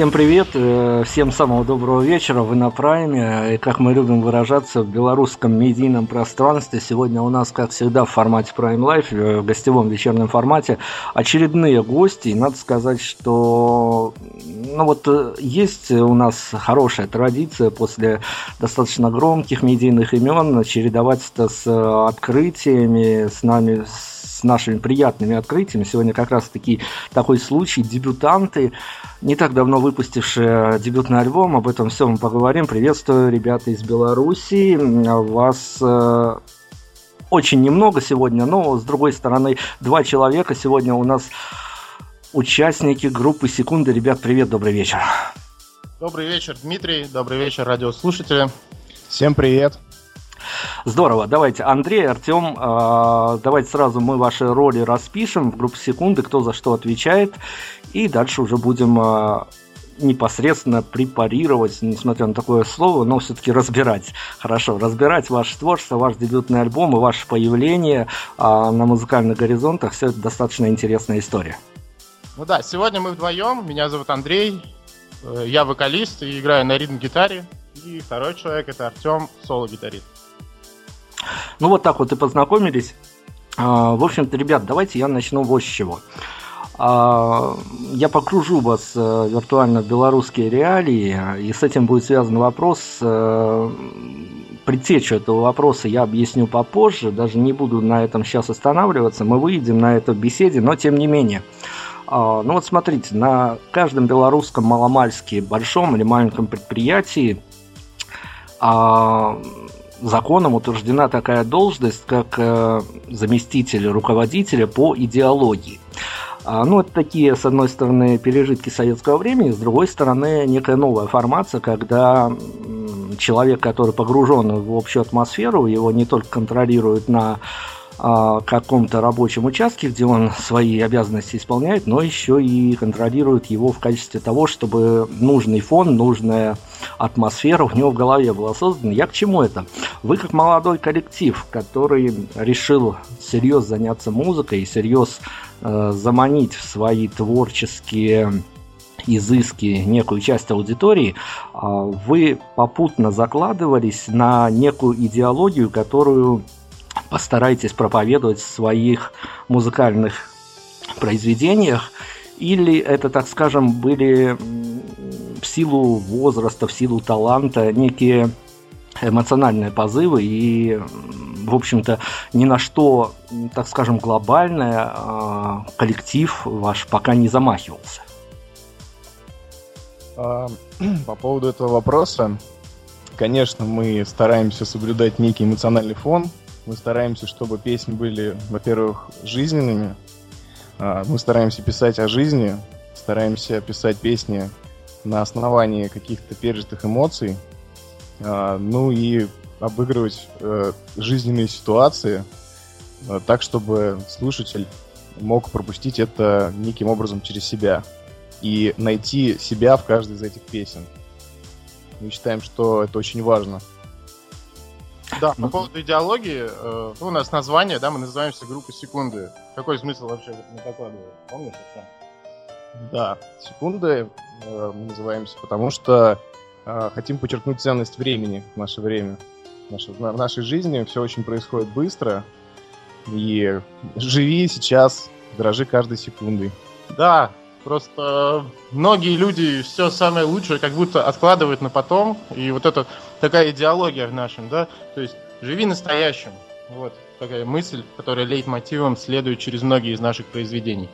Всем привет, э, всем самого доброго вечера, вы на прайме, и как мы любим выражаться в белорусском медийном пространстве, сегодня у нас, как всегда, в формате Prime Life, э, в гостевом вечерном формате, очередные гости, и надо сказать, что ну вот э, есть у нас хорошая традиция после достаточно громких медийных имен чередовать это с открытиями, с нами, с нашими приятными открытиями. Сегодня как раз таки такой случай, дебютанты, не так давно выпустившие дебютный альбом, об этом все мы поговорим. Приветствую, ребята из Беларуси. Вас э, очень немного сегодня, но с другой стороны, два человека сегодня у нас участники группы «Секунды». Ребят, привет, добрый вечер. Добрый вечер, Дмитрий. Добрый вечер, радиослушатели. Всем привет. Здорово. Давайте, Андрей, Артем, э, давайте сразу мы ваши роли распишем в группе секунды, кто за что отвечает, и дальше уже будем э, непосредственно препарировать, несмотря на такое слово, но все-таки разбирать. Хорошо, разбирать ваше творчество, ваш дебютный альбом и ваше появление э, на музыкальных горизонтах. Все это достаточно интересная история. Ну да, сегодня мы вдвоем. Меня зовут Андрей. Э, я вокалист и играю на ритм-гитаре. И второй человек это Артем, соло-гитарист. Ну вот так вот и познакомились. А, в общем-то, ребят, давайте я начну вот с чего. А, я покружу вас э, виртуально в белорусские реалии, и с этим будет связан вопрос. Э, предтечу этого вопроса я объясню попозже, даже не буду на этом сейчас останавливаться, мы выйдем на это в беседе, но тем не менее. А, ну вот смотрите, на каждом белорусском маломальски большом или маленьком предприятии законом утверждена такая должность, как э, заместитель руководителя по идеологии. А, ну, это такие, с одной стороны, пережитки советского времени, с другой стороны, некая новая формация, когда человек, который погружен в общую атмосферу, его не только контролируют на каком-то рабочем участке, где он свои обязанности исполняет, но еще и контролирует его в качестве того, чтобы нужный фон, нужная атмосфера у него в голове была создана. Я к чему это? Вы как молодой коллектив, который решил серьезно заняться музыкой и серьезно э, заманить в свои творческие изыски некую часть аудитории, а, вы попутно закладывались на некую идеологию, которую постарайтесь проповедовать в своих музыкальных произведениях, или это, так скажем, были в силу возраста, в силу таланта некие эмоциональные позывы и, в общем-то, ни на что, так скажем, глобальное а, коллектив ваш пока не замахивался. А, по поводу этого вопроса, конечно, мы стараемся соблюдать некий эмоциональный фон мы стараемся, чтобы песни были, во-первых, жизненными. А, мы стараемся писать о жизни, стараемся писать песни на основании каких-то пережитых эмоций. А, ну и обыгрывать э, жизненные ситуации э, так, чтобы слушатель мог пропустить это неким образом через себя и найти себя в каждой из этих песен. Мы считаем, что это очень важно. Да, по поводу идеологии, э, ну, у нас название, да, мы называемся группа секунды. Какой смысл вообще закладываем? Помнишь это? Да, секунды э, мы называемся, потому что э, хотим подчеркнуть ценность времени в наше время. В нашей, в нашей жизни все очень происходит быстро, и живи сейчас, дорожи каждой секундой. Да, Просто многие люди все самое лучшее как будто откладывают на потом. И вот это такая идеология в нашем, да, то есть живи настоящим. Вот такая мысль, которая лейтмотивом следует через многие из наших произведений.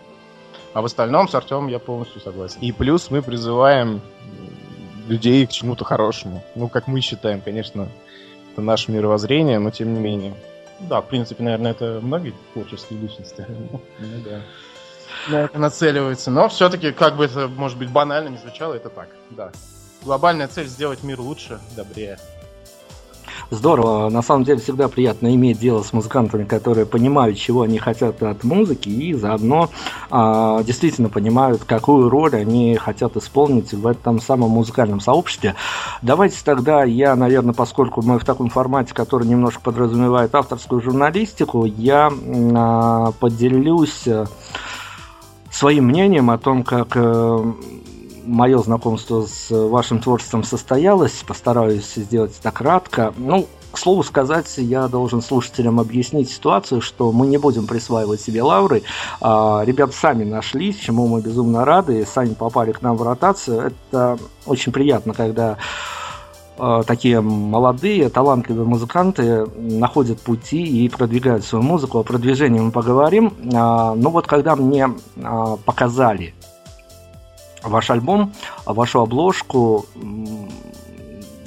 А в остальном с Артемом я полностью согласен. И плюс мы призываем людей к чему-то хорошему. Ну, как мы считаем, конечно, это наше мировоззрение, но тем не менее. Да, в принципе, наверное, это многие творческие личности. Ну да на это нацеливаются. Но все-таки, как бы это, может быть, банально не звучало, это так. Да. Глобальная цель сделать мир лучше, добрее. Здорово. На самом деле всегда приятно иметь дело с музыкантами, которые понимают, чего они хотят от музыки, и заодно а, действительно понимают, какую роль они хотят исполнить в этом самом музыкальном сообществе. Давайте тогда я, наверное, поскольку мы в таком формате, который немножко подразумевает авторскую журналистику, я а, поделюсь э, своим мнением о том, как э, мое знакомство с вашим творчеством состоялось. Постараюсь сделать это кратко. Ну, к слову сказать, я должен слушателям объяснить ситуацию, что мы не будем присваивать себе лавры. А, ребята сами нашлись, чему мы безумно рады, сами попали к нам в ротацию. Это очень приятно, когда такие молодые, талантливые музыканты находят пути и продвигают свою музыку. О продвижении мы поговорим. А, Но ну вот когда мне показали ваш альбом, вашу обложку.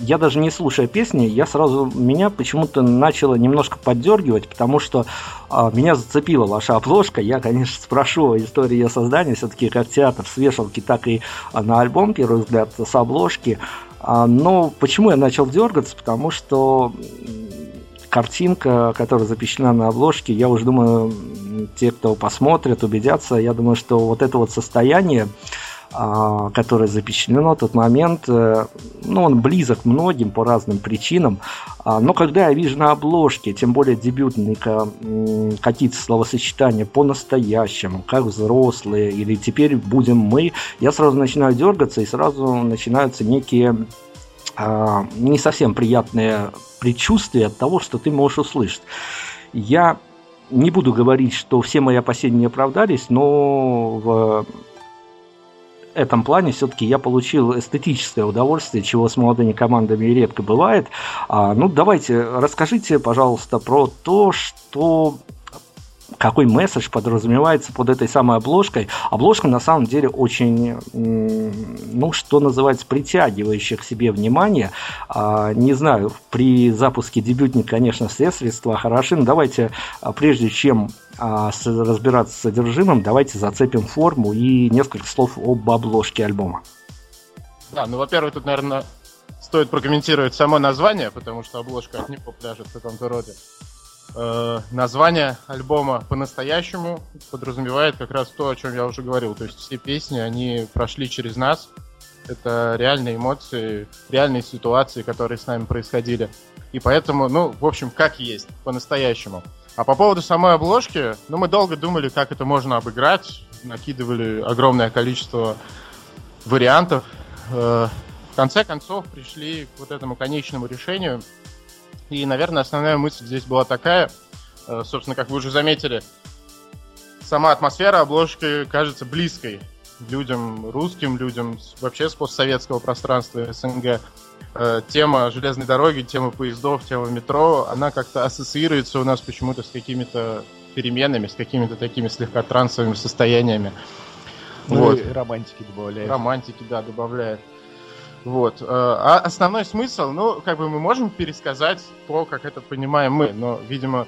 Я даже не слушая песни, я сразу меня почему-то начало немножко поддергивать, потому что а, меня зацепила ваша обложка. Я, конечно, спрошу о истории ее создания, все-таки как театр с вешалки, так и на альбом, первый взгляд, с обложки. А, но почему я начал дергаться? Потому что картинка, которая запечатлена на обложке, я уже думаю, те, кто посмотрит, убедятся, я думаю, что вот это вот состояние, которое запечатлено, тот момент, э, ну, он близок многим по разным причинам, а, но когда я вижу на обложке, тем более дебютника, какие-то словосочетания по-настоящему, как взрослые, или теперь будем мы, я сразу начинаю дергаться, и сразу начинаются некие а, не совсем приятные предчувствия от того, что ты можешь услышать. Я не буду говорить, что все мои опасения не оправдались, но в этом плане все-таки я получил эстетическое удовольствие, чего с молодыми командами редко бывает. А, ну, давайте, расскажите, пожалуйста, про то, что какой месседж подразумевается под этой самой обложкой. Обложка на самом деле очень, ну, что называется, притягивающая к себе внимание. А, не знаю, при запуске дебютника, конечно, все средства хороши, но давайте, а, прежде чем а, разбираться с содержимым, давайте зацепим форму и несколько слов об обложке альбома. Да, ну, во-первых, тут, наверное, стоит прокомментировать само название, потому что обложка от него пляжет в каком-то роде. Э, название альбома по-настоящему подразумевает как раз то, о чем я уже говорил. То есть все песни, они прошли через нас. Это реальные эмоции, реальные ситуации, которые с нами происходили. И поэтому, ну, в общем, как есть, по-настоящему. А по поводу самой обложки, ну, мы долго думали, как это можно обыграть. Накидывали огромное количество вариантов. Э, в конце концов пришли к вот этому конечному решению – и, наверное, основная мысль здесь была такая, э, собственно, как вы уже заметили, сама атмосфера обложки кажется близкой людям, русским людям, вообще с постсоветского пространства СНГ. Э, тема железной дороги, тема поездов, тема метро, она как-то ассоциируется у нас почему-то с какими-то переменами, с какими-то такими слегка трансовыми состояниями. Ну вот. и романтики добавляет. Романтики, да, добавляет. Вот. Э, а основной смысл, ну, как бы мы можем пересказать то, как это понимаем мы, но, видимо,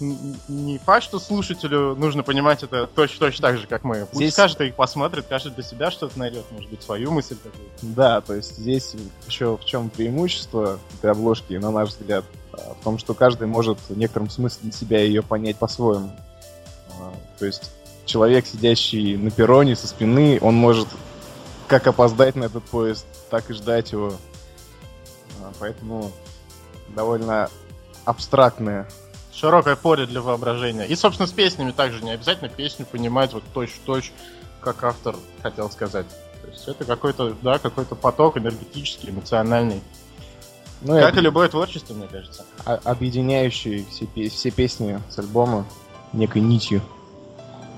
не факт, что слушателю нужно понимать это точно, точно так же, как мы. Пусть здесь... каждый посмотрит, каждый для себя что-то найдет, может быть, свою мысль какую-то. Да, то есть здесь еще в чем преимущество этой обложки, на наш взгляд, а, в том, что каждый может в некотором смысле для себя ее понять по-своему. А, то есть человек, сидящий на перроне со спины, он может как опоздать на этот поезд, так и ждать его. А, поэтому довольно абстрактное. Широкое поле для воображения. И, собственно, с песнями также не обязательно песню понимать вот точь-в-точь, как автор хотел сказать. То есть это какой-то, да, какой-то поток энергетический, эмоциональный. Ну, как и, и любое творчество, мне кажется. Объединяющий все, все песни с альбома некой нитью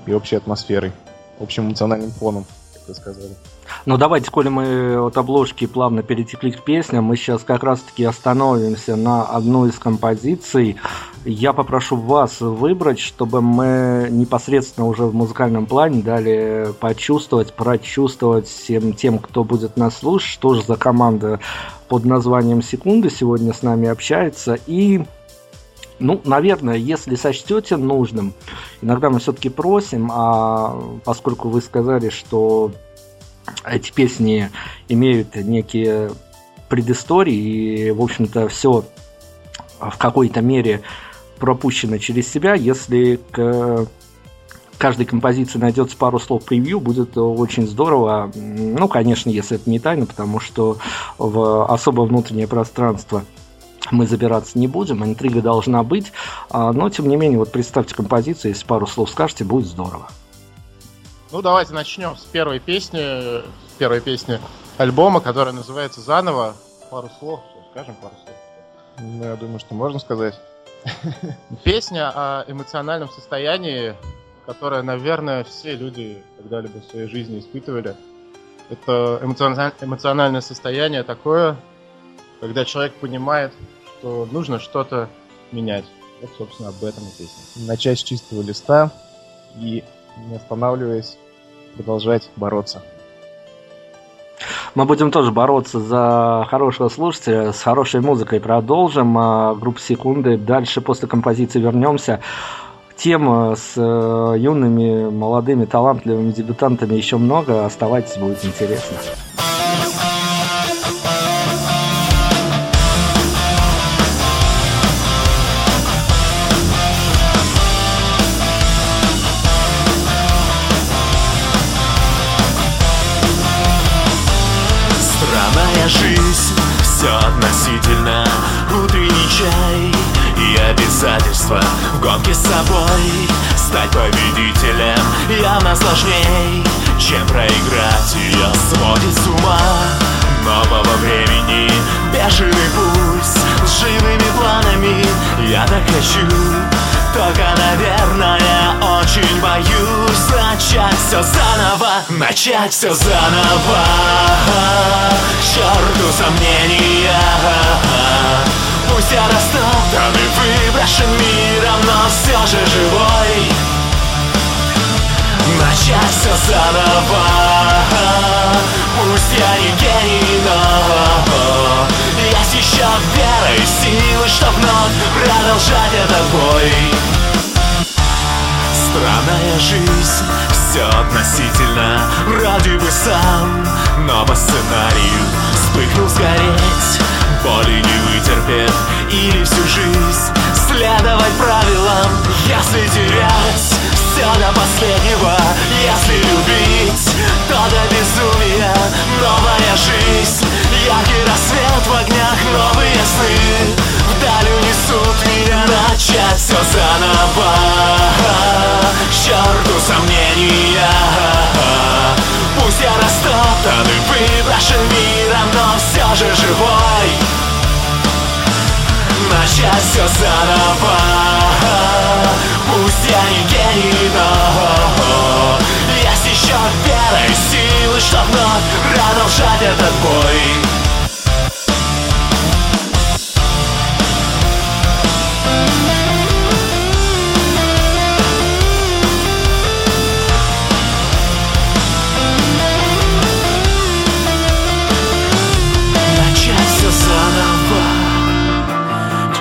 и общей атмосферой, общим эмоциональным фоном, как вы сказали. Ну давайте, коли мы от обложки плавно перетекли к песням, мы сейчас как раз-таки остановимся на одной из композиций. Я попрошу вас выбрать, чтобы мы непосредственно уже в музыкальном плане дали почувствовать, прочувствовать всем тем, кто будет нас слушать, что же за команда под названием «Секунды» сегодня с нами общается. И ну, наверное, если сочтете нужным, иногда мы все-таки просим, а поскольку вы сказали, что эти песни имеют некие предыстории, и, в общем-то, все в какой-то мере пропущено через себя. Если к каждой композиции найдется пару слов превью, будет очень здорово. Ну, конечно, если это не тайна, потому что в особо внутреннее пространство мы забираться не будем, интрига должна быть, а, но тем не менее, вот представьте композицию, если пару слов скажете, будет здорово. Ну, давайте начнем с первой песни, первой песни альбома, которая называется «Заново». Пару слов, скажем пару слов. Ну, я думаю, что можно сказать. Песня о эмоциональном состоянии, которое, наверное, все люди когда-либо в своей жизни испытывали. Это эмоциональное состояние такое, когда человек понимает, что нужно что-то менять. Вот, собственно, об этом и песня. Начать с чистого листа и, не останавливаясь, продолжать бороться. Мы будем тоже бороться за хорошего слушателя, с хорошей музыкой продолжим. А группа «Секунды». Дальше после композиции вернемся. Тема с э, юными, молодыми, талантливыми дебютантами еще много. Оставайтесь, будет интересно. Относительно Утренний чай и обязательства В гонке с собой. Стать победителем Явно сложней, чем проиграть Ее сводит с ума. Нового времени Бешеный пульс с живыми планами Я так хочу только, наверное, очень боюсь Начать все заново, начать все заново. К черту сомнения. Пусть я растоптан и выброшен миром Но все же живой. Начать все заново. Пусть я не гений, но еще вера и силы, чтоб вновь продолжать этот бой. Странная жизнь, все относительно Вроде бы сам, но по сценарию Вспыхнул сгореть, боли не вытерпев Или всю жизнь следовать правилам Если терять все до последнего Если любить, то до безумия Новая жизнь, яркий рассвет в огнях Новые сны вдаль унесут меня Начать все заново. К черту сомнения. Пусть я растоптан и выброшен миром Но все же живой. Начать все заново еще вера и силы, чтоб вновь продолжать этот бой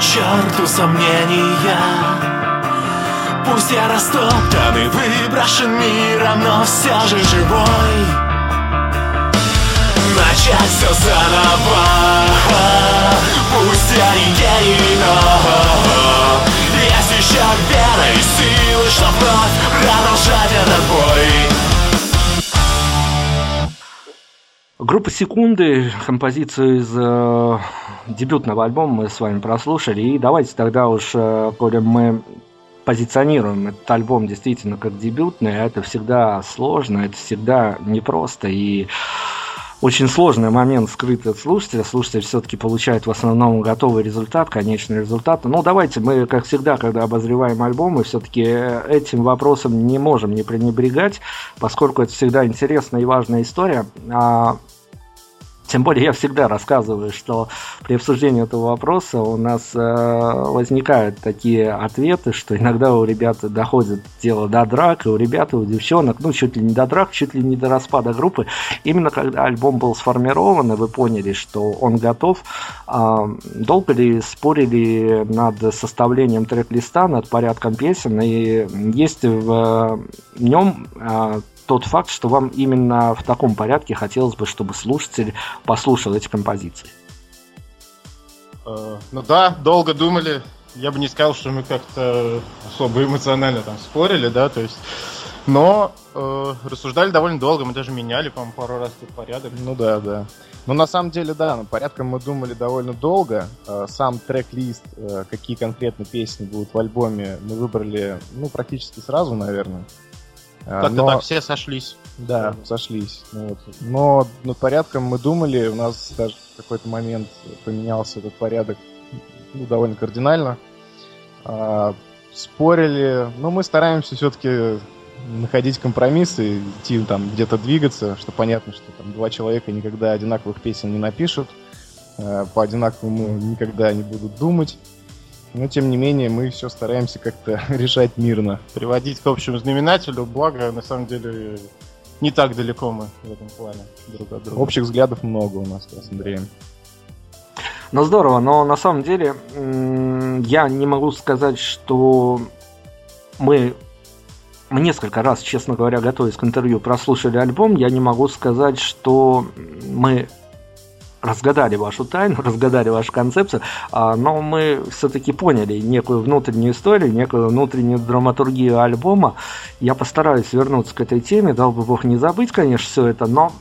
черту сомнения Пусть я растоптан и выброшен миром, но все же живой. Начать все заново. Пусть я не гений, но Есть еще вера и силы, чтоб вновь продолжать этот бой. Группа «Секунды», композицию из э, дебютного альбома мы с вами прослушали. И давайте тогда уж, э, коли мы позиционируем этот альбом действительно как дебютный, а это всегда сложно, это всегда непросто. И очень сложный момент скрыт от слушателя. Слушатель все-таки получает в основном готовый результат, конечный результат. Ну, давайте мы, как всегда, когда обозреваем альбомы, все-таки этим вопросом не можем не пренебрегать, поскольку это всегда интересная и важная история. А тем более я всегда рассказываю, что при обсуждении этого вопроса у нас э, возникают такие ответы, что иногда у ребят доходит дело до драк, и у ребят, и у девчонок, ну, чуть ли не до драк, чуть ли не до распада группы. Именно когда альбом был сформирован, и вы поняли, что он готов, э, долго ли спорили над составлением трек-листа, над порядком песен, и есть в нем э, тот факт, что вам именно в таком порядке хотелось бы, чтобы слушатель послушал эти композиции? Э, ну да, долго думали. Я бы не сказал, что мы как-то особо эмоционально там спорили, да, то есть... Но э, рассуждали довольно долго, мы даже меняли, по-моему, пару раз тут порядок. Ну да, да. Ну на самом деле, да, ну, порядком мы думали довольно долго. Э, сам трек-лист, э, какие конкретно песни будут в альбоме, мы выбрали, ну, практически сразу, наверное. Э, Как-то но- так все сошлись. Да, сошлись. Ну вот. Но над порядком мы думали, у нас даже в какой-то момент поменялся этот порядок ну, довольно кардинально. А, спорили, но мы стараемся все-таки находить компромиссы, идти там где-то двигаться, что понятно, что там два человека никогда одинаковых песен не напишут, а, по одинаковому никогда не будут думать. Но тем не менее мы все стараемся как-то решать мирно. Приводить к общему знаменателю, благо, на самом деле, не так далеко мы в этом плане друг от друга. Общих взглядов много у нас с Андреем. Ну здорово, но на самом деле я не могу сказать, что мы мы несколько раз, честно говоря, готовясь к интервью, прослушали альбом. Я не могу сказать, что мы разгадали вашу тайну, разгадали вашу концепцию, а, но мы все-таки поняли некую внутреннюю историю, некую внутреннюю драматургию альбома. Я постараюсь вернуться к этой теме, дал бы бог не забыть, конечно, все это, но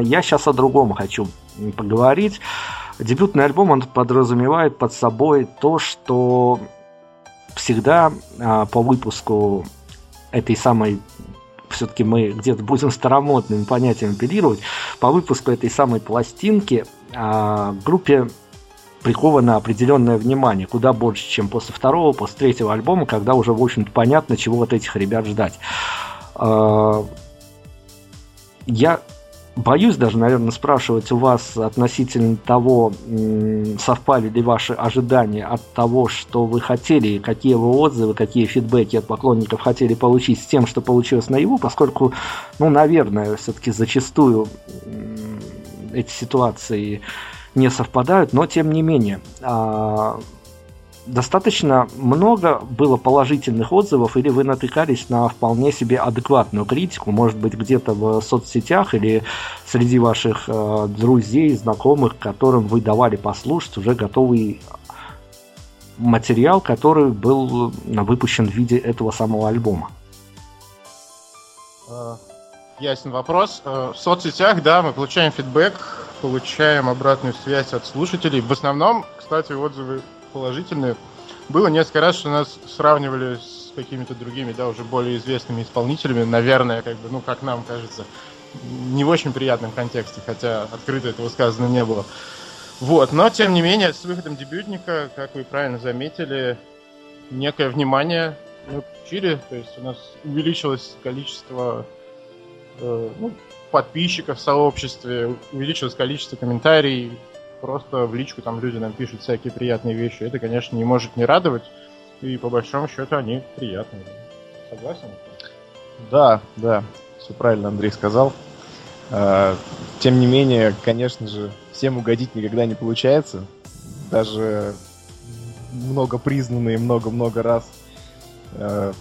я сейчас о другом хочу поговорить. Дебютный альбом, он подразумевает под собой то, что всегда а, по выпуску этой самой все-таки мы где-то будем старомодными понятиями оперировать, по выпуску этой самой пластинки а, группе приковано определенное внимание, куда больше, чем после второго, после третьего альбома, когда уже, в общем-то, понятно, чего от этих ребят ждать. А, Я боюсь даже, наверное, спрашивать у вас относительно того, совпали ли ваши ожидания от того, что вы хотели, какие вы отзывы, какие фидбэки от поклонников хотели получить с тем, что получилось наяву, поскольку, ну, наверное, все-таки зачастую эти ситуации не совпадают, но тем не менее. Достаточно много было положительных отзывов, или вы натыкались на вполне себе адекватную критику, может быть, где-то в соцсетях или среди ваших э, друзей, знакомых, которым вы давали послушать уже готовый материал, который был э, выпущен в виде этого самого альбома. Э, Ясен вопрос. Э, В соцсетях, да, мы получаем фидбэк, получаем обратную связь от слушателей. В основном, кстати, отзывы положительные. Было несколько раз, что нас сравнивали с какими-то другими, да, уже более известными исполнителями, наверное, как бы, ну, как нам кажется, не в очень приятном контексте, хотя открыто этого сказано не было. Вот, но тем не менее, с выходом дебютника, как вы правильно заметили, некое внимание мы получили, то есть у нас увеличилось количество э, ну, подписчиков в сообществе, увеличилось количество комментариев, просто в личку там люди нам пишут всякие приятные вещи. Это, конечно, не может не радовать, и по большому счету они приятные. Согласен? Да, да, все правильно Андрей сказал. А, Тем не менее, конечно же, всем угодить никогда не получается. Даже много признанные много-много раз э,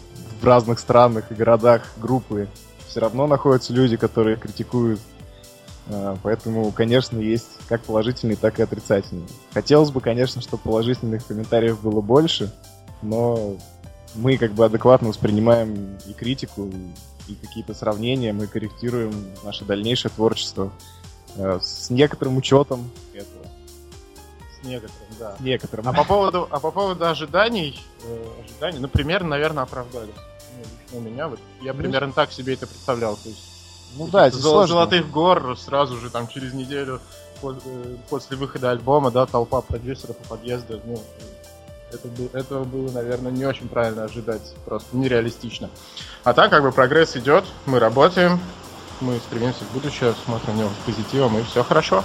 в разных странах и городах группы все равно находятся люди, которые критикуют. А, Поэтому, конечно, есть как положительные, так и отрицательные. Хотелось бы, конечно, чтобы положительных комментариев было больше, но мы как бы адекватно воспринимаем и критику, и какие-то сравнения, мы корректируем наше дальнейшее творчество э, с некоторым учетом этого. С некоторым, да. С некоторым. А по поводу, а по поводу ожиданий, э, ожиданий, ну, примерно, наверное, оправдались. Ну, у меня, вот, я Ну, примерно так себе это представлял. То есть, Ну да, это Зол- сложно. Золотых гор сразу же там через неделю э, после выхода альбома, да, толпа продюсеров по подъезду, ну, это, этого было, наверное, не очень правильно ожидать, просто нереалистично. А так, как бы прогресс идет, мы работаем, мы стремимся в будущее, смотрим в него с позитивом, и все хорошо.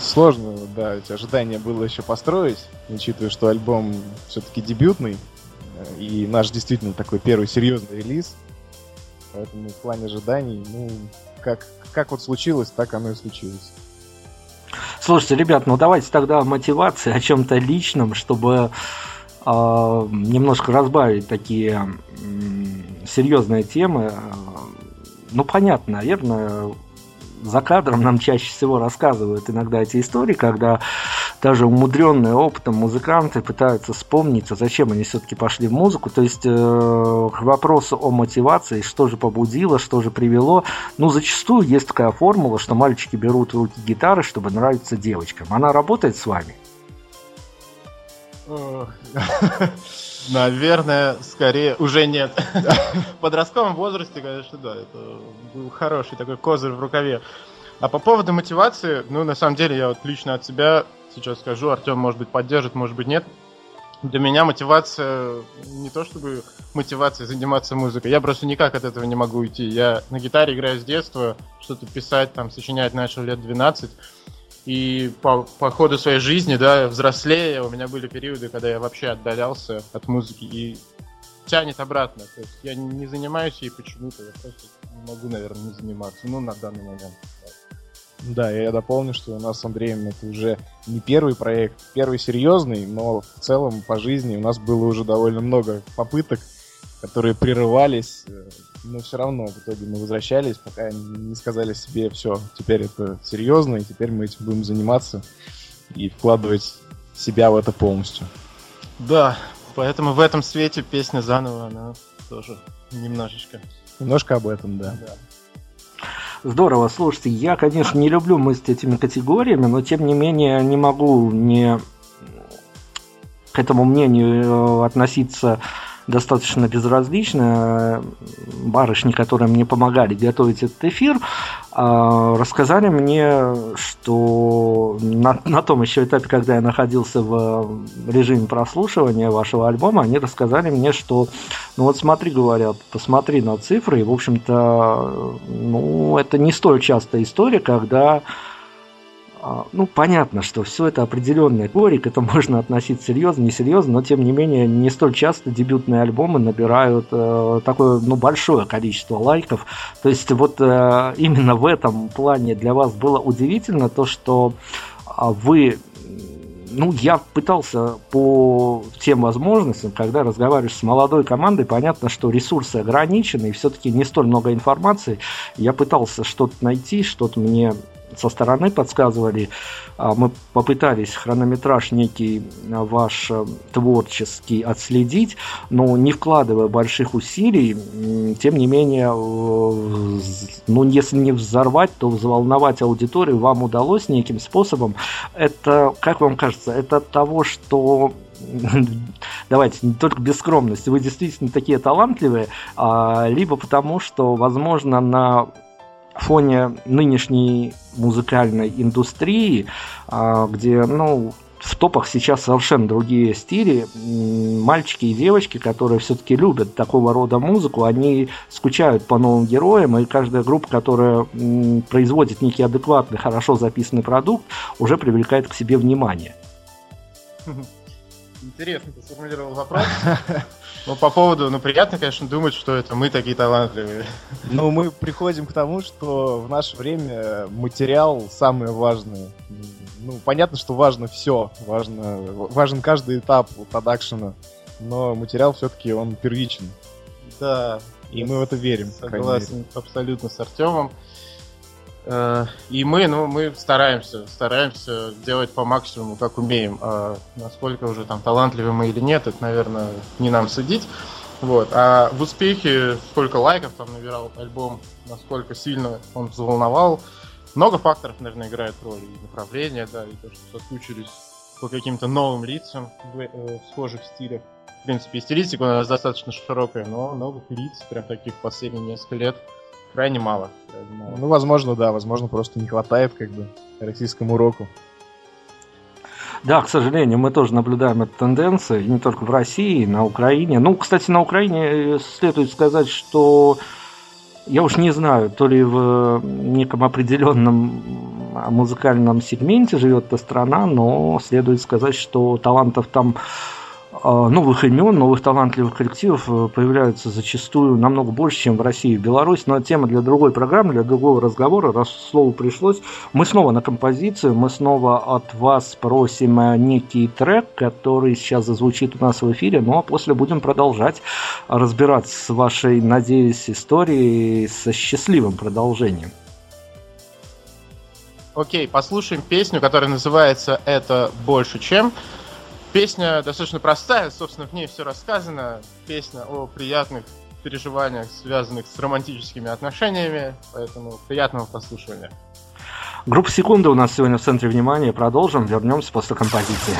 Сложно, да, эти ожидания было еще построить, учитывая, что альбом все-таки дебютный, э, и наш действительно такой первый серьезный релиз. Поэтому в плане ожиданий, ну, как, как вот случилось, так оно и случилось. Слушайте, ребят, ну давайте тогда мотивации, о чем-то личном, чтобы э, немножко разбавить такие м, серьезные темы. Э, Ну, понятно, наверное, за кадром нам чаще всего рассказывают иногда эти истории, когда даже умудренные опытом музыканты пытаются вспомнить, а зачем они все-таки пошли в музыку. То есть э, к вопросу о мотивации, что же побудило, что же привело. Ну, зачастую есть такая формула, что мальчики берут в руки гитары, чтобы нравиться девочкам. Она работает с вами? Наверное, скорее уже нет. В подростковом возрасте, конечно, да, это был хороший такой козырь в рукаве. А по поводу мотивации, ну, на самом деле, я вот лично от себя сейчас скажу, Артем, может быть, поддержит, может быть, нет. Для меня мотивация не то чтобы мотивация заниматься музыкой, я просто никак от этого не могу уйти. Я на гитаре играю с детства, что-то писать, там, сочинять начал лет 12. И по, по ходу своей жизни, да, взрослее, у меня были периоды, когда я вообще отдалялся от музыки и тянет обратно. То есть я не занимаюсь ей почему-то, я просто не могу, наверное, не заниматься. Ну, на данный момент. Да, я дополню, что у нас с Андреем это уже не первый проект, первый серьезный, но в целом по жизни у нас было уже довольно много попыток, которые прерывались, э, но все равно в итоге мы возвращались, пока не сказали себе, все, теперь это серьезно, и теперь мы этим будем заниматься и вкладывать себя в это полностью. Да, поэтому в этом свете песня заново, она тоже немножечко. Немножко об этом, да. да. Здорово, слушайте, я, конечно, не люблю мыслить этими категориями, но тем не менее не могу не к этому мнению э, относиться достаточно безразлично. Барышни, которые мне помогали готовить этот эфир, а, рассказали мне, что на, на том еще этапе, когда я находился в режиме прослушивания вашего альбома, они рассказали мне, что, ну вот смотри, говорят, посмотри на цифры, и, в общем-то, ну, это не столь частая история, когда ну, понятно, что все это определенная теория, к этому можно относиться серьезно, несерьезно, но тем не менее не столь часто дебютные альбомы набирают э, такое ну, большое количество лайков. То есть вот э, именно в этом плане для вас было удивительно то, что э, вы ну, я пытался по тем возможностям, когда разговариваешь с молодой командой, понятно, что ресурсы ограничены, и все-таки не столь много информации. Я пытался что-то найти, что-то мне со стороны подсказывали. А, мы попытались хронометраж некий а, ваш э, творческий отследить, но не вкладывая больших усилий, тем не менее, э, ну, если не взорвать, то взволновать аудиторию вам удалось неким способом. Это, как вам кажется, это того, что давайте, не только без скромности, вы действительно такие талантливые, а, либо потому, что, возможно, на фоне нынешней музыкальной индустрии, а, где, ну, в топах сейчас совершенно другие стили. Мальчики и девочки, которые все-таки любят такого рода музыку, они скучают по новым героям, и каждая группа, которая производит некий адекватный, хорошо записанный продукт, уже привлекает к себе внимание. Интересно ты сформулировал вопрос. Ну, по поводу, ну, приятно, конечно, думать, что это мы такие талантливые. Ну, мы приходим к тому, что в наше время материал самое важное. Ну, понятно, что важно все, важно, важен каждый этап продакшена, но материал все-таки он первичен. Да. И мы в это верим. Согласен абсолютно с Артемом. Э, и мы, ну, мы стараемся, стараемся делать по максимуму, как умеем. А насколько уже там талантливы мы или нет, это, наверное, не нам судить. Вот. А в успехе, сколько лайков там набирал альбом, насколько сильно он взволновал, много факторов, наверное, играет роль. И направление, да, и то, что соскучились по каким-то новым лицам в, э, в схожих стилях. В принципе, стилистика у нас достаточно широкая, но новых лиц, прям таких последние несколько лет – Крайне мало. Крайне мало. Ну, возможно, да, возможно, просто не хватает как бы российскому уроку. Да, к сожалению, мы тоже наблюдаем эту тенденцию, не только в России, на Украине. Ну, кстати, на Украине э, следует сказать, что я уж не знаю, то ли в неком определенном музыкальном сегменте живет эта страна, но следует сказать, что талантов там а, новых имен, новых талантливых коллективов э, появляются зачастую намного больше, чем в России и Беларусь. Но тема для другой программы, для другого разговора, раз слово пришлось. Мы снова на композицию, мы снова от вас просим э, некий трек, который сейчас зазвучит у нас в эфире, ну а после будем продолжать разбираться с вашей, надеюсь, историей со счастливым продолжением. окей, послушаем песню, которая называется «Это больше чем». Песня достаточно простая, собственно, в ней все рассказано. Песня о приятных переживаниях, связанных с романтическими отношениями, поэтому приятного прослушивания. Группа «Секунда» у нас сегодня в центре внимания. Продолжим, вернемся после композиции.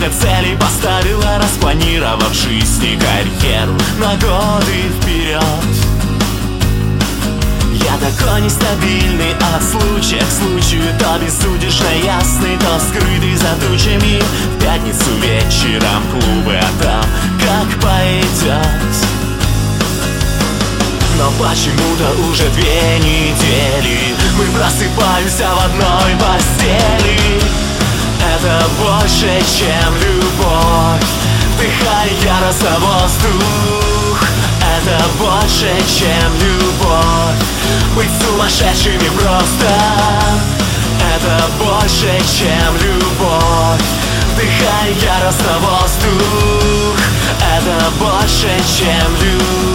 Много целей поставила, распланировав жизнь и карьеру На годы вперед. Я такой нестабильный от случая к случаю То безудержно ясный, то скрытый за тучами. В пятницу вечером клубы, а там как пойдет но почему-то уже две недели Мы просыпаемся в одной постели Это больше, чем любовь. Вдыхай яростно воздух. Это больше, чем любовь. Быть сумасшедшими просто. Это больше, чем любовь. Вдыхай яростно воздух. Это больше, чем любовь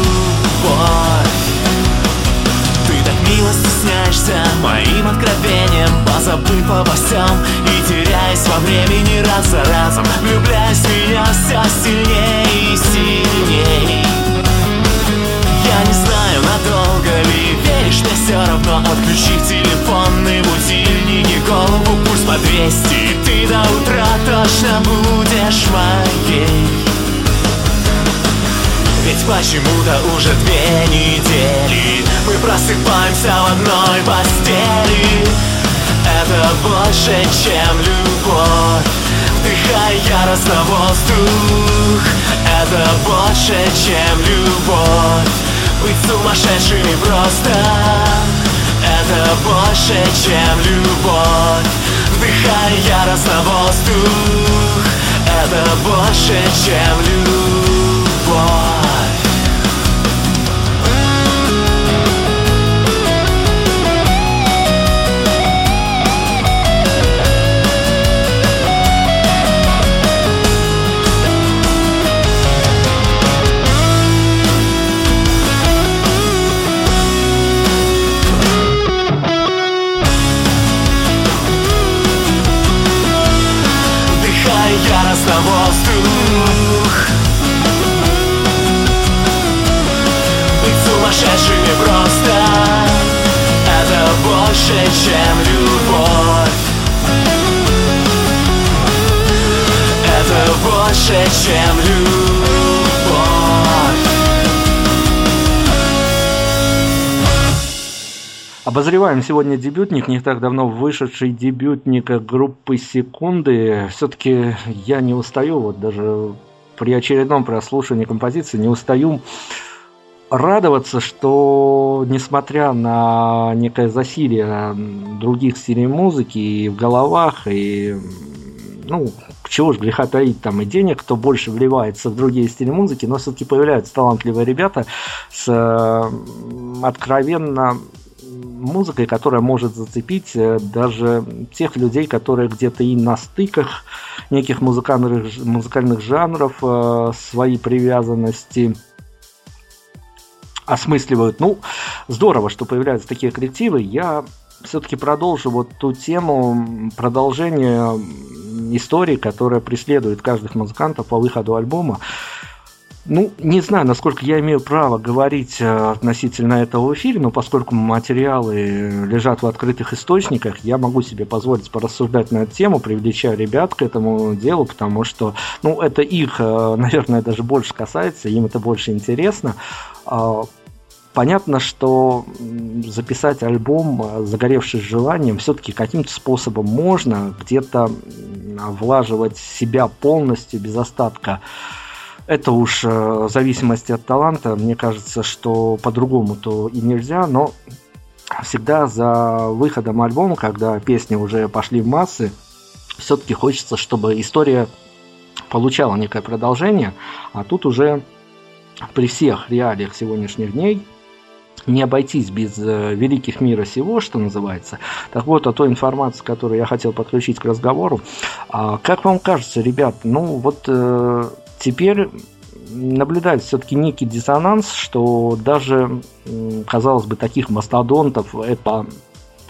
мило стесняешься моим откровением Позабыв обо всем и теряясь во времени раз за разом Влюбляясь в меня все сильнее и сильнее. Я не знаю, надолго ли веришь мне все равно. Отключи телефонный будильник и голову пульс по 200 Ты до утра точно будешь моей ведь почему-то уже две недели Мы просыпаемся в одной постели. Это больше, чем любовь. Вдыхай яростно воздух. Это больше, чем любовь. Быть сумасшедшими просто. Это больше, чем любовь. Вдыхай яростно воздух. Это больше, чем любовь Обозреваем сегодня дебютник, не так давно вышедший дебютник группы «Секунды». Все-таки я не устаю, вот даже при очередном прослушивании композиции не устаю радоваться, что несмотря на некое засилие других стилей музыки и в головах, и ну, чего ж греха таить, там и денег, кто больше вливается в другие стили музыки, но все-таки появляются талантливые ребята с откровенно музыкой, которая может зацепить э, даже тех людей, которые где-то и на стыках неких музыкальных, музыкальных жанров э, свои привязанности осмысливают. Ну, здорово, что появляются такие коллективы. Я все-таки продолжу вот ту тему продолжения истории, которая преследует каждых музыкантов по выходу альбома. Ну, не знаю, насколько я имею право говорить э, относительно этого в эфире, но поскольку материалы лежат в открытых источниках, я могу себе позволить порассуждать на эту тему, привлечая ребят к этому делу, потому что, ну, это их, э, наверное, даже больше касается, им это больше интересно. А, понятно, что записать альбом, э, загоревшись желанием, все-таки каким-то способом можно где-то влаживать себя полностью, без остатка это уж э, в зависимости от таланта. Мне кажется, что по-другому-то и нельзя, но всегда за выходом альбома, когда песни уже пошли в массы, все-таки хочется, чтобы история получала некое продолжение, а тут уже при всех реалиях сегодняшних дней не обойтись без э, великих мира сего, что называется. Так вот, о той информации, которую я хотел подключить к разговору. А, как вам кажется, ребят, ну вот э, теперь наблюдается все-таки некий диссонанс, что даже, казалось бы, таких мастодонтов по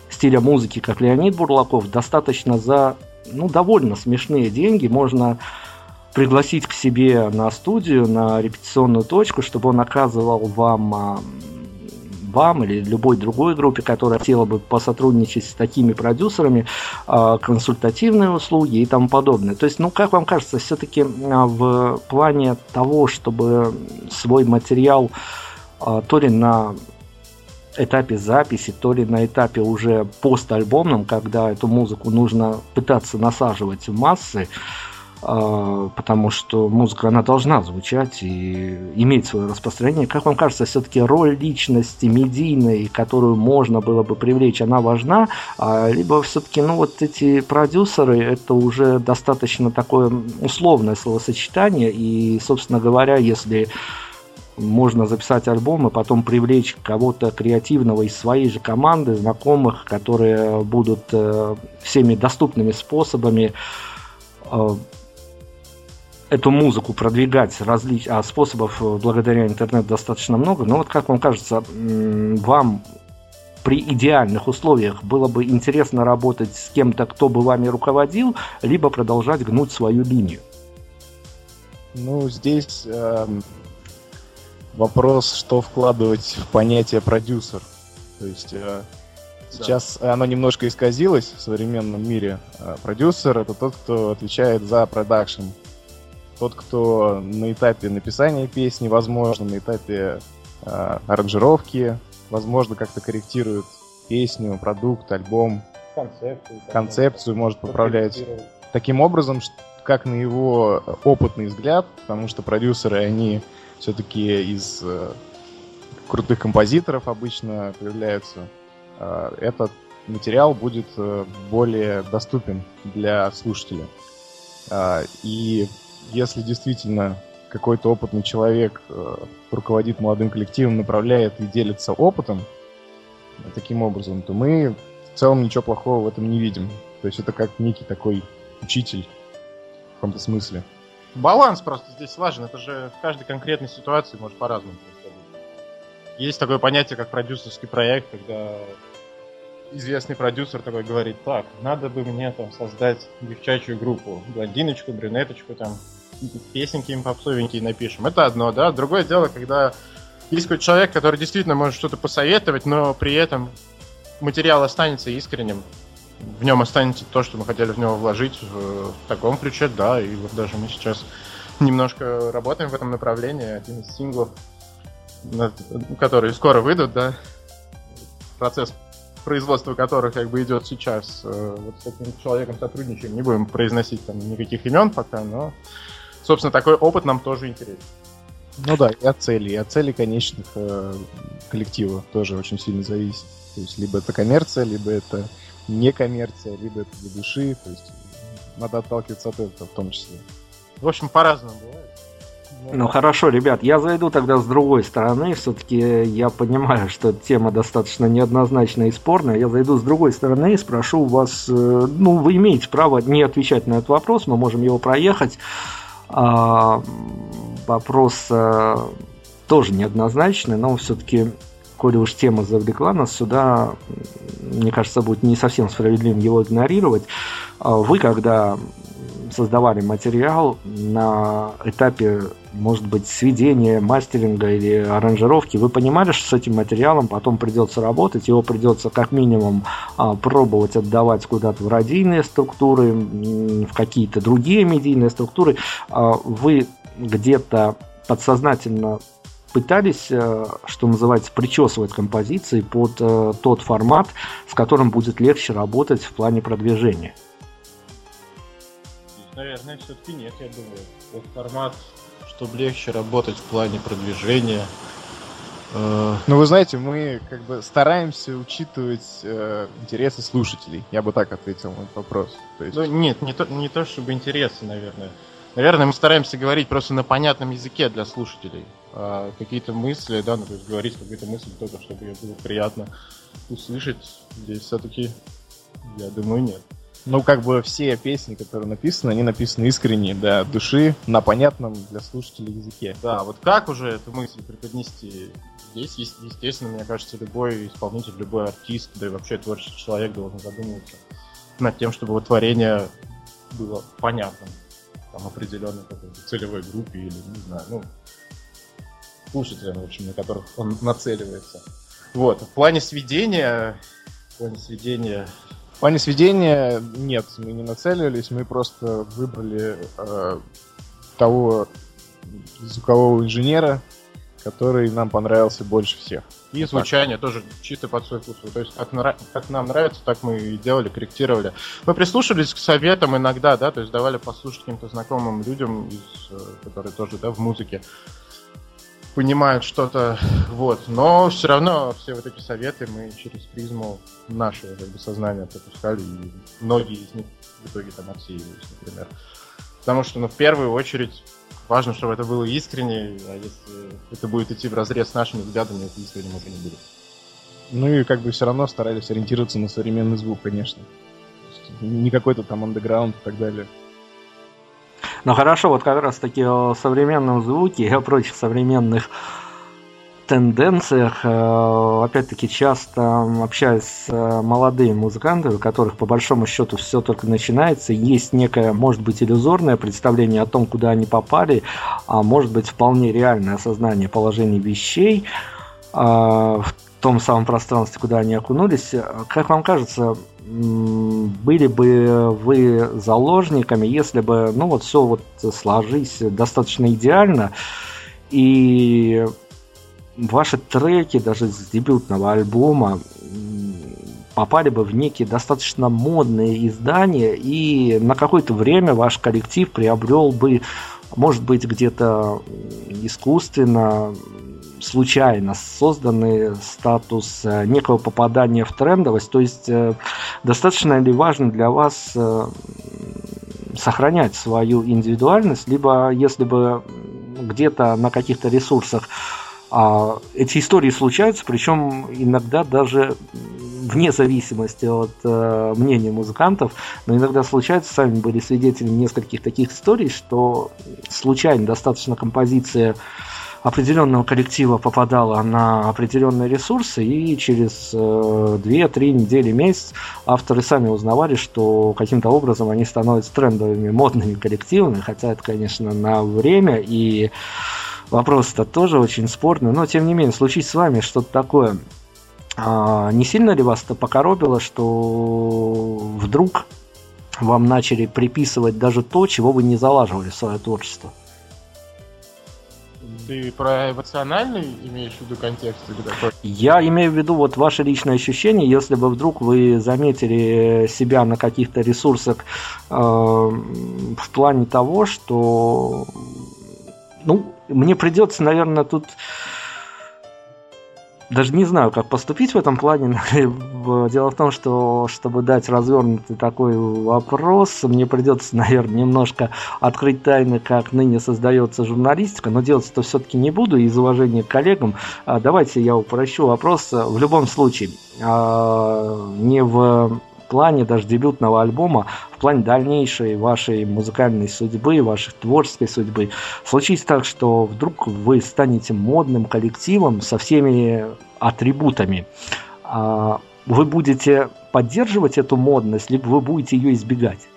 стиля музыки, как Леонид Бурлаков, достаточно за ну, довольно смешные деньги можно пригласить к себе на студию, на репетиционную точку, чтобы он оказывал вам а, вам или любой другой группе, которая хотела бы посотрудничать с такими продюсерами, а, консультативные услуги и тому подобное. То есть, ну, как вам кажется, все-таки а, в плане того, чтобы свой материал то ли на этапе записи, то ли на этапе уже постальбомном, когда эту музыку нужно пытаться насаживать в массы, потому что музыка, она должна звучать и иметь свое распространение. Как вам кажется, все-таки роль личности медийной, которую можно было бы привлечь, она важна, а, либо все-таки, ну, вот эти продюсеры, это уже достаточно такое условное словосочетание, и, собственно говоря, если можно записать альбом и потом привлечь кого-то креативного из своей же команды, знакомых, которые будут э, всеми доступными способами э, эту музыку продвигать различ... а способов э, благодаря интернету достаточно много. Но вот как вам кажется, вам при идеальных условиях было бы интересно работать с кем-то, кто бы вами руководил, либо продолжать гнуть свою линию? Ну, здесь э, вопрос, что вкладывать в понятие продюсер. То есть э, сейчас да. оно немножко исказилось в современном мире. Э, продюсер это тот, кто отвечает за продакшн тот, кто на этапе написания песни, возможно, на этапе э, аранжировки, возможно, как-то корректирует песню, продукт, альбом, концепцию, концепцию может поправлять. Таким образом, как на его опытный взгляд, потому что продюсеры, они все-таки из э, крутых композиторов обычно появляются, э, этот материал будет э, более доступен для слушателя. Э, и если действительно какой-то опытный человек э, руководит молодым коллективом, направляет и делится опытом таким образом, то мы в целом ничего плохого в этом не видим. То есть это как некий такой учитель в каком-то смысле. Баланс просто здесь важен. Это же в каждой конкретной ситуации может по-разному происходить. Есть такое понятие, как продюсерский проект, когда известный продюсер такой говорит, так, надо бы мне там создать девчачью группу, блондиночку, брюнеточку, там, песенки им попсовенькие напишем. Это одно, да. Другое дело, когда есть какой-то человек, который действительно может что-то посоветовать, но при этом материал останется искренним, в нем останется то, что мы хотели в него вложить в, в таком ключе, да, и вот даже мы сейчас немножко работаем в этом направлении. Один из синглов, которые скоро выйдут, да, процесс производства которых как бы идет сейчас. Э, вот с этим человеком сотрудничаем. Не будем произносить там никаких имен пока, но, собственно, такой опыт нам тоже интересен. Ну да, и от цели, и от цели конечных э, коллектива тоже очень сильно зависит. То есть либо это коммерция, либо это не коммерция, либо это для души. То есть надо отталкиваться от этого в том числе. В общем, по-разному бывает. Ну хорошо, ребят, я зайду тогда с другой стороны. Все-таки я понимаю, что тема достаточно неоднозначная и спорная. Я зайду с другой стороны и спрошу вас, э, ну, вы имеете право не отвечать на этот вопрос, мы можем его проехать. А, вопрос а, тоже неоднозначный, но все-таки, коли уж тема завлекла нас сюда, мне кажется, будет не совсем справедливым его игнорировать. А вы, когда создавали материал на этапе, может быть, сведения, мастеринга или аранжировки, вы понимали, что с этим материалом потом придется работать, его придется как минимум а, пробовать отдавать куда-то в радийные структуры, в какие-то другие медийные структуры. А, вы где-то подсознательно пытались, э, что называется, причесывать композиции под э, тот формат, с которым будет легче работать в плане продвижения. Наверное, все-таки нет, я думаю. Вот формат, чтобы легче работать в плане продвижения. Э, ну, вы знаете, мы как бы стараемся учитывать э, интересы слушателей. Я бы так ответил на этот вопрос. То есть... Ну, нет, не то, не то чтобы интересы, наверное. Наверное, мы стараемся говорить просто на понятном языке для слушателей. а какие-то мысли, да, ну, то есть говорить какие-то мысли только, чтобы ее было приятно услышать, здесь все-таки, я думаю, нет. Ну, как бы все песни, которые написаны, они написаны искренне, да, души, на понятном для слушателей языке. Да, вот как уже эту мысль преподнести? Здесь, естественно, мне кажется, любой исполнитель, любой артист, да и вообще творческий человек должен задумываться над тем, чтобы его творение было понятным там, определенной какой-то целевой группе или, не знаю, ну, слушателям, в общем, на которых он нацеливается. Вот, в плане сведения, в плане сведения в плане сведения нет, мы не нацеливались, мы просто выбрали э, того звукового инженера, который нам понравился больше всех. И звучание тоже чисто под свой вкус. То есть как, нра- как нам нравится, так мы и делали, корректировали. Мы прислушивались к советам иногда, да, то есть давали послушать каким-то знакомым людям, из, э, которые тоже да, в музыке понимают что-то, вот. Но все равно все вот эти советы мы через призму нашего как бы, сознания пропускали, и многие из них в итоге там отсеивались, например. Потому что, ну, в первую очередь, важно, чтобы это было искренне, а если это будет идти в разрез с нашими взглядами, это искренне уже не будет. Ну и как бы все равно старались ориентироваться на современный звук, конечно. Не какой-то там андеграунд и так далее. Ну хорошо, вот как раз таки о современном звуке и о прочих современных тенденциях, э, опять-таки, часто общаюсь с э, молодыми музыкантами, у которых по большому счету все только начинается, есть некое, может быть, иллюзорное представление о том, куда они попали, а может быть, вполне реальное осознание положения вещей. В том самом пространстве, куда они окунулись. Как вам кажется, были бы вы заложниками, если бы, ну вот все вот сложилось достаточно идеально, и ваши треки даже с дебютного альбома попали бы в некие достаточно модные издания, и на какое-то время ваш коллектив приобрел бы, может быть, где-то искусственно случайно созданный статус э, некого попадания в трендовость. То есть э, достаточно ли важно для вас э, сохранять свою индивидуальность, либо если бы где-то на каких-то ресурсах а эти истории случаются, причем иногда даже вне зависимости от э, мнения музыкантов, но иногда случается, сами были свидетелями нескольких таких историй, что случайно достаточно композиция определенного коллектива попадала на определенные ресурсы, и через э, 2-3 недели, месяц авторы сами узнавали, что каким-то образом они становятся трендовыми, модными коллективами, хотя это, конечно, на время, и вопрос-то тоже очень спорный, но тем не менее, случись с вами что-то такое, а, не сильно ли вас это покоробило, что вдруг вам начали приписывать даже то, чего вы не залаживали в свое творчество? Ты про эмоциональный имеешь в виду контекст или какой? Я имею в виду вот ваши личные ощущения, если бы вдруг вы заметили себя на каких-то ресурсах э, в плане того, что ну, мне придется, наверное, тут даже не знаю, как поступить в этом плане. Дело в том, что чтобы дать развернутый такой вопрос, мне придется, наверное, немножко открыть тайны, как ныне создается журналистика, но делать это все-таки не буду из уважения к коллегам. А давайте я упрощу вопрос. В любом случае, а, не в плане даже дебютного альбома, в плане дальнейшей вашей музыкальной судьбы, вашей творческой судьбы, случится так, что вдруг вы станете модным коллективом со всеми атрибутами. А, вы будете поддерживать эту модность, либо вы будете ее избегать?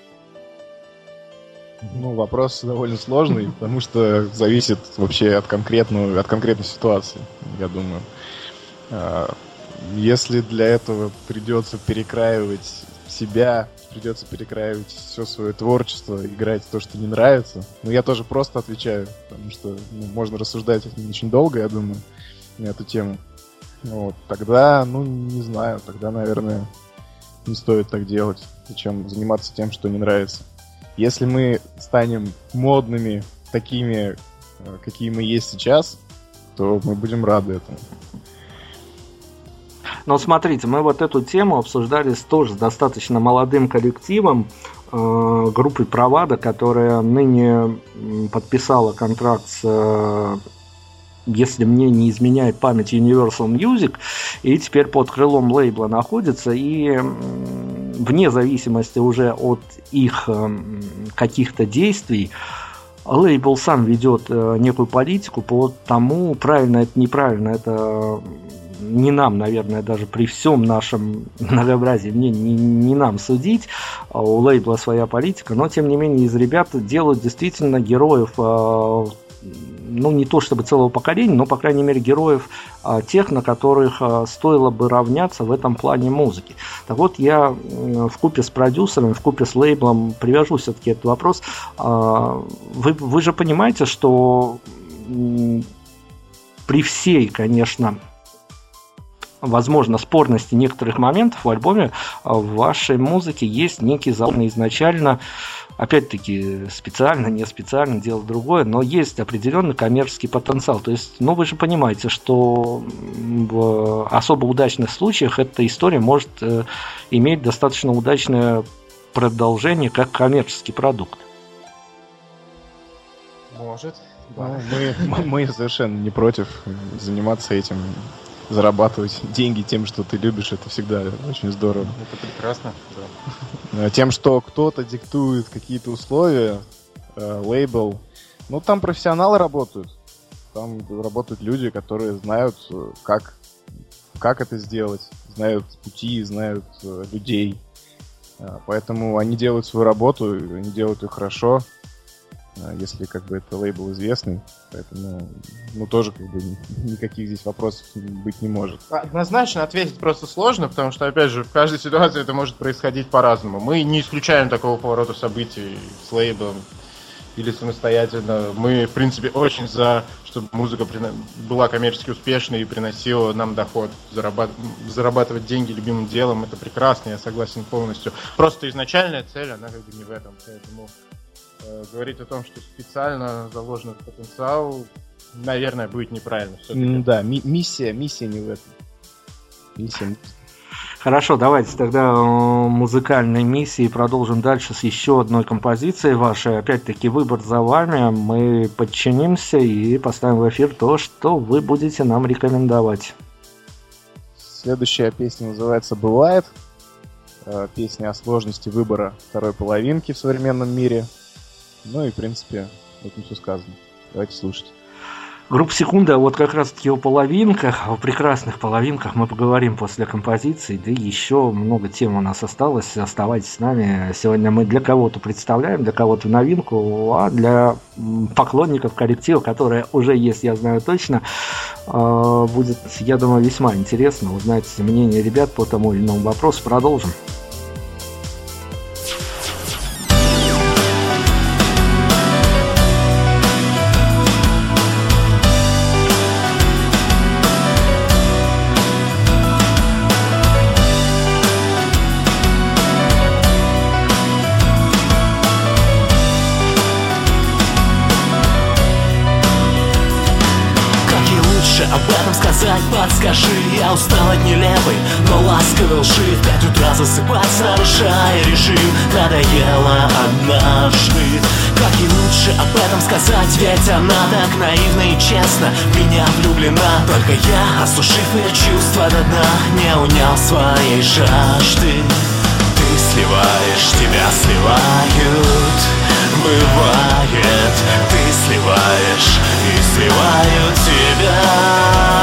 Ну, вопрос довольно сложный, потому что зависит вообще от конкретного, от конкретной ситуации, я думаю. Если для этого придется перекраивать себя, придется перекраивать все свое творчество, играть то, что не нравится. Но я тоже просто отвечаю, потому что ну, можно рассуждать очень долго, я думаю, на эту тему. Вот, тогда, ну, не знаю, тогда, наверное, не стоит так делать. Зачем заниматься тем, что не нравится. Если мы станем модными, такими, э, какие мы есть сейчас, то мы будем рады этому. Но смотрите, мы вот эту тему обсуждали тоже с достаточно молодым коллективом, э, группой Провада, которая ныне подписала контракт с э, если мне не изменяет память Universal Music, и теперь под крылом лейбла находится, и вне зависимости уже от их каких-то действий, лейбл сам ведет э, некую политику по тому, правильно это, неправильно это не нам, наверное, даже при всем нашем многообразии, мне не, не нам судить, а у лейбла своя политика, но тем не менее из ребят делают действительно героев э, ну, не то чтобы целого поколения, но, по крайней мере, героев а, тех, на которых а, стоило бы равняться в этом плане музыки. Так вот, я в купе с продюсером, в купе с лейблом привяжу все-таки этот вопрос. А, вы, вы же понимаете, что при всей, конечно, возможно, спорности некоторых моментов в альбоме в вашей музыке есть некий заложенный изначально опять-таки, специально, не специально, дело другое, но есть определенный коммерческий потенциал. То есть, ну, вы же понимаете, что в особо удачных случаях эта история может э, иметь достаточно удачное продолжение как коммерческий продукт. Может. Да. Ну, мы, мы совершенно не против заниматься этим зарабатывать деньги тем, что ты любишь, это всегда очень здорово. Это прекрасно, да. Э, тем, что кто-то диктует какие-то условия, э, лейбл, ну там профессионалы работают. Там работают люди, которые знают, э, как, как это сделать, знают пути, знают э, людей. Поэтому они делают свою работу, они делают ее хорошо. А, если как бы это лейбл известный, поэтому ну тоже как бы никаких здесь вопросов быть не может. Однозначно ответить просто сложно, потому что опять же в каждой ситуации это может происходить по-разному. Мы не исключаем такого поворота событий с лейблом или самостоятельно. Мы, в принципе, очень за, чтобы музыка была коммерчески успешной и приносила нам доход. Зарабат... Зарабатывать деньги любимым делом, это прекрасно, я согласен полностью. Просто изначальная цель, она как бы не в этом. Поэтому говорить о том, что специально заложен потенциал, наверное, будет неправильно. Mm, да, ми- миссия, миссия не в этом. Миссия. Хорошо, давайте тогда музыкальной миссии продолжим дальше с еще одной композицией вашей. Опять-таки выбор за вами. Мы подчинимся и поставим в эфир то, что вы будете нам рекомендовать. Следующая песня называется «Бывает». Э, песня о сложности выбора второй половинки в современном мире – ну и, в принципе, этим все сказано. Давайте слушать. Группа «Секунда», вот как раз-таки о половинках, о прекрасных половинках мы поговорим после композиции, да еще много тем у нас осталось, оставайтесь с нами. Сегодня мы для кого-то представляем, для кого-то новинку, а для поклонников коллектива, которая уже есть, я знаю точно, а, будет, я думаю, весьма интересно узнать мнение ребят по тому или иному вопросу. Продолжим. Подскажи. Я устал от нелепой, но ласковой лжи. В пять утра засыпать, нарушая режим Надоело однажды. Как и лучше об этом сказать Ведь она так наивна и честно меня влюблена Только я, осушив ее чувства до дна Не унял своей жажды. Ты сливаешь, тебя сливают Бывает, ты сливаешь и сливают тебя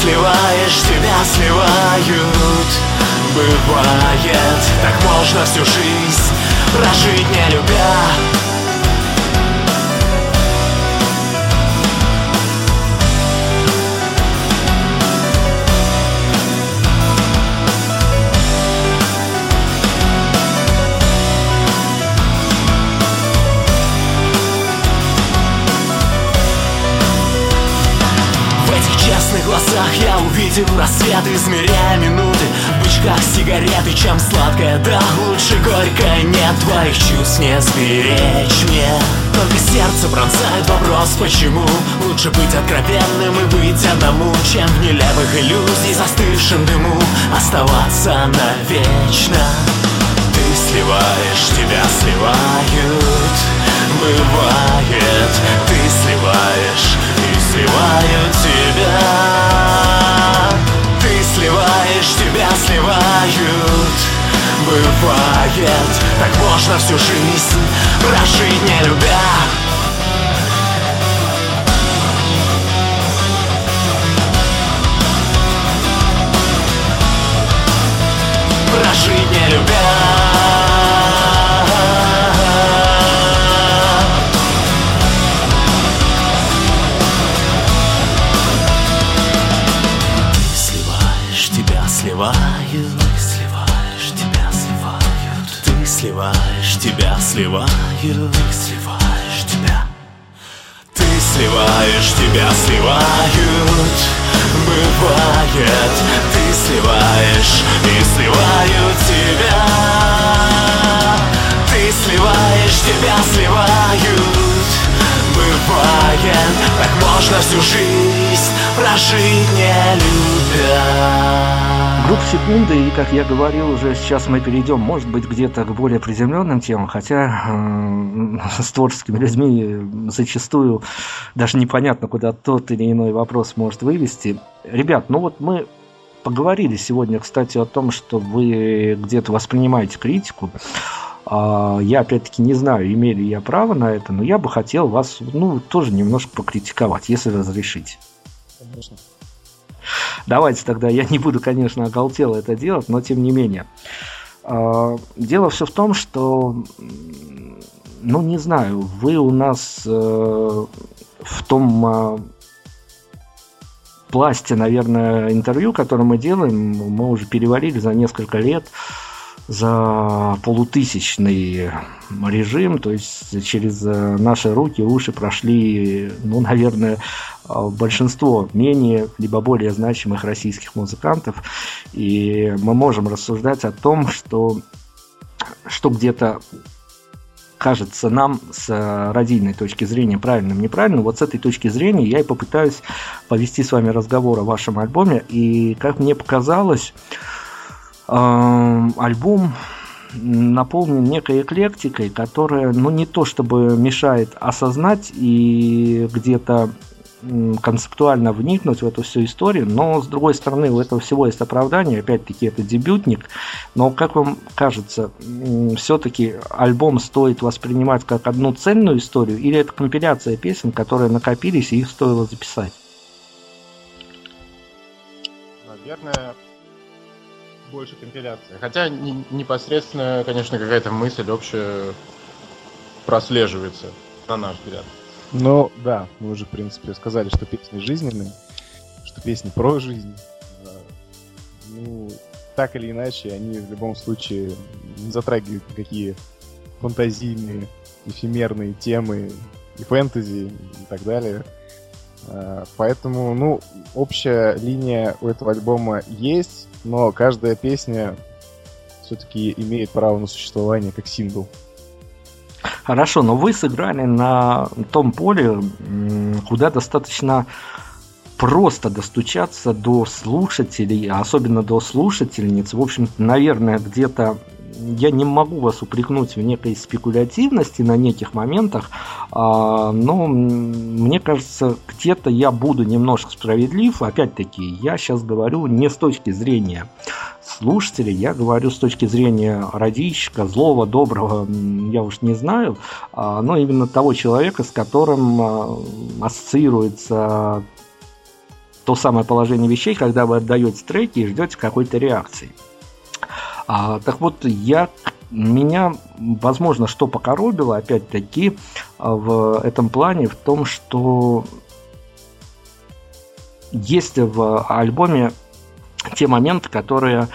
сливаешь, тебя сливают. Бывает, так можно всю жизнь прожить не любя глазах я увидел рассвет, измеряя минуты. В бычках сигареты, чем сладкая, да лучше горькая Нет. Твоих чувств не сберечь мне. Только сердце пронзает вопрос, почему? Лучше быть откровенным и быть одному Чем в нелепых иллюзий, застывшем дыму. Оставаться навечно. Ты сливаешь, тебя сливают Бывает, ты сливаешь и сливаю тебя тебя сливают. Бывает, так можно всю жизнь прожить не любя. Прожить не любя сливаешь, тебя сливают Ты сливаешь, тебя. Ты сливаешь, тебя сливают Бывает, ты сливаешь и сливают тебя. Ты сливаешь, тебя сливают Бывает, так можно всю жизнь прожить не любя Группа секунды, и как я говорил уже, сейчас мы перейдем, может быть, где-то к более приземленным темам, хотя э, с творческими людьми зачастую даже непонятно, куда тот или иной вопрос может вывести. Ребят, ну вот мы поговорили сегодня, кстати, о том, что вы где-то воспринимаете критику. А, Я, опять-таки, не знаю, имею ли я право на это, но я бы хотел вас, ну, тоже немножко покритиковать, если разрешите. Конечно. Давайте тогда, я не буду, конечно, оголтело это делать, но тем не менее. А, Дело все в том, что, ну не знаю, вы у нас э, в том а, пласте, наверное, интервью, которое мы делаем, мы уже перевалили за несколько лет за полутысячный режим, то есть через э, наши руки, уши прошли, ну, наверное, э, большинство менее либо более значимых российских музыкантов, и мы можем рассуждать о том, что, что где-то кажется нам с э, радийной точки зрения правильным, неправильным, вот с этой точки зрения я и попытаюсь повести с вами разговор о вашем альбоме, и как мне показалось, альбом наполнен некой эклектикой, которая, ну, не то чтобы мешает осознать и где-то концептуально вникнуть в эту всю историю, но, с другой стороны, у этого всего есть оправдание, опять-таки, это дебютник, но, как вам кажется, все-таки альбом стоит воспринимать как одну цельную историю, или это компиляция песен, которые накопились, и их стоило записать? Наверное, больше компиляция. Хотя не- непосредственно, конечно, какая-то мысль общая прослеживается, на наш взгляд. Ну, да, мы уже, в принципе, сказали, что песни жизненные, что песни про жизнь. Ну, так или иначе, они в любом случае не затрагивают никакие фантазийные, эфемерные темы и фэнтези и так далее. А, Поэтому, ну, общая линия у этого альбома есть, но каждая песня все-таки имеет право на существование как сингл. Хорошо, но вы сыграли на том поле, куда достаточно просто достучаться до слушателей, а особенно до слушательниц. В общем, наверное, где-то я не могу вас упрекнуть в некой спекулятивности на неких моментах, а, но мне кажется, где-то я буду немножко справедлив. Опять-таки, я сейчас говорю не с точки зрения слушателей, я говорю с точки зрения радищика, злого, доброго, я уж не знаю, а, но именно того человека, с которым а, ассоциируется то самое положение вещей, когда вы отдаете треки и ждете какой-то реакции. А, так вот, я меня, возможно, что покоробило, опять-таки, а, в этом плане, в том, что есть в альбоме те моменты, которые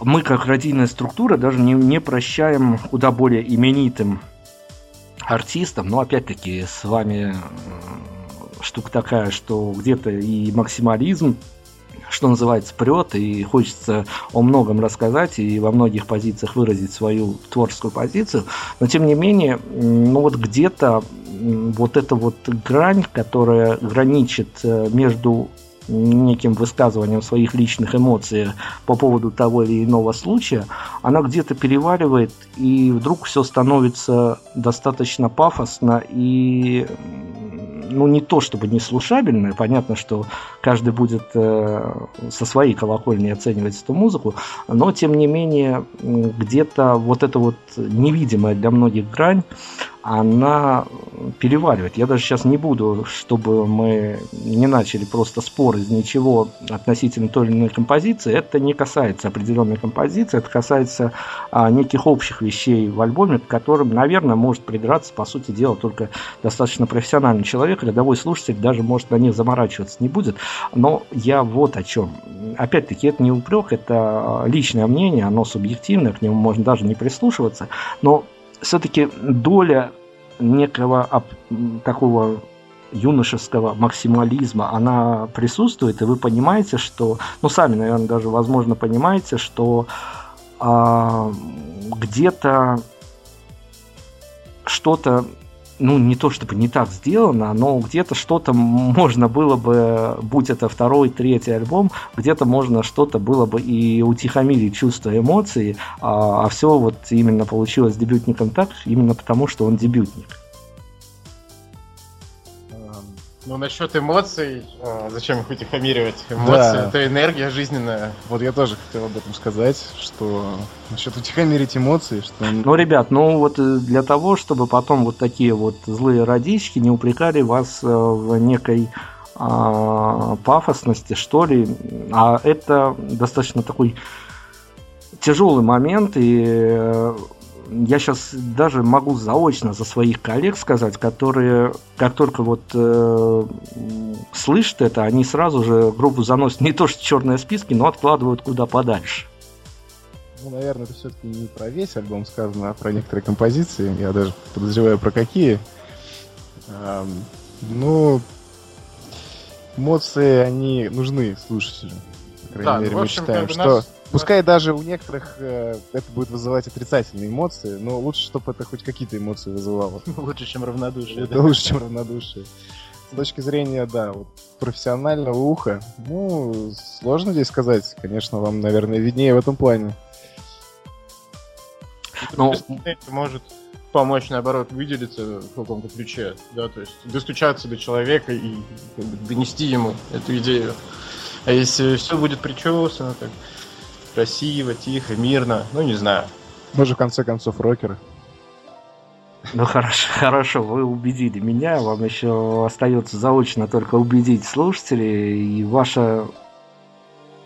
мы, как радийная структура, даже не, не прощаем куда более именитым артистам. Но, опять-таки, с вами э, штука такая, что где-то и максимализм, что называется, прет, и хочется о многом рассказать и во многих позициях выразить свою творческую позицию. Но, тем не менее, ну вот где-то вот эта вот грань, которая граничит э, между неким высказыванием своих личных эмоций по поводу того или иного случая, она где-то переваливает, и вдруг все становится достаточно пафосно и ну, не то чтобы не понятно, что каждый будет э, со своей колокольни оценивать эту музыку, но, тем не менее, где-то вот эта вот невидимая для многих грань, она переваривает. Я даже сейчас не буду, чтобы мы не начали просто спор из ничего относительно той или иной композиции. Это не касается определенной композиции, это касается а, неких общих вещей в альбоме, к которым, наверное, может придраться, по сути дела, только достаточно профессиональный человек, рядовой слушатель даже может на них заморачиваться не будет. Но я вот о чем. Опять-таки, это не упрек, это личное мнение, оно субъективное, к нему можно даже не прислушиваться, но все-таки доля некого такого юношеского максимализма, она присутствует, и вы понимаете, что, ну, сами, наверное, даже, возможно, понимаете, что а, где-то что-то ну, не то чтобы не так сделано, но где-то что-то можно было бы, будь это второй, третий альбом, где-то можно что-то было бы и утихомирить чувства эмоций, а, а все вот именно получилось дебютником так, именно потому, что он дебютник. Ну, насчет эмоций, а, зачем их утихомиривать? Эмоции да. это энергия жизненная. Вот я тоже хотел об этом сказать, что насчет утихомирить эмоции, что... Ну, ребят, ну вот э, для того, чтобы потом вот такие вот злые родички не упрекали вас э, в некой а, пафосности, что ли, а это достаточно такой тяжелый момент, и э, я сейчас даже могу заочно за своих коллег сказать, которые, как только вот э, слышат это, они сразу же группу заносят не то что черные списки, но откладывают куда подальше. Ну, наверное, это все-таки не про весь альбом сказано, а про некоторые композиции. Я даже подозреваю, про какие. Эм, ну, эмоции, они нужны слушателю. По крайней да, мере, ну, общем, мы считаем, что... Нас Пускай даже у некоторых э, это будет вызывать отрицательные эмоции, но лучше, чтобы это хоть какие-то эмоции вызывало. Лучше, чем равнодушие. Это лучше, чем равнодушие. С точки зрения, да, вот, профессионального уха, ну, сложно здесь сказать. Конечно, вам, наверное, виднее в этом плане. Ну, может помочь, наоборот, выделиться в каком-то ключе, да, то есть достучаться до человека и как бы, донести ему эту идею. А если все будет причесано, так красиво, тихо, мирно. Ну, не знаю. Мы же, в конце концов, рокеры. Ну хорошо, хорошо, вы убедили меня. Вам еще остается заочно только убедить слушателей. И ваша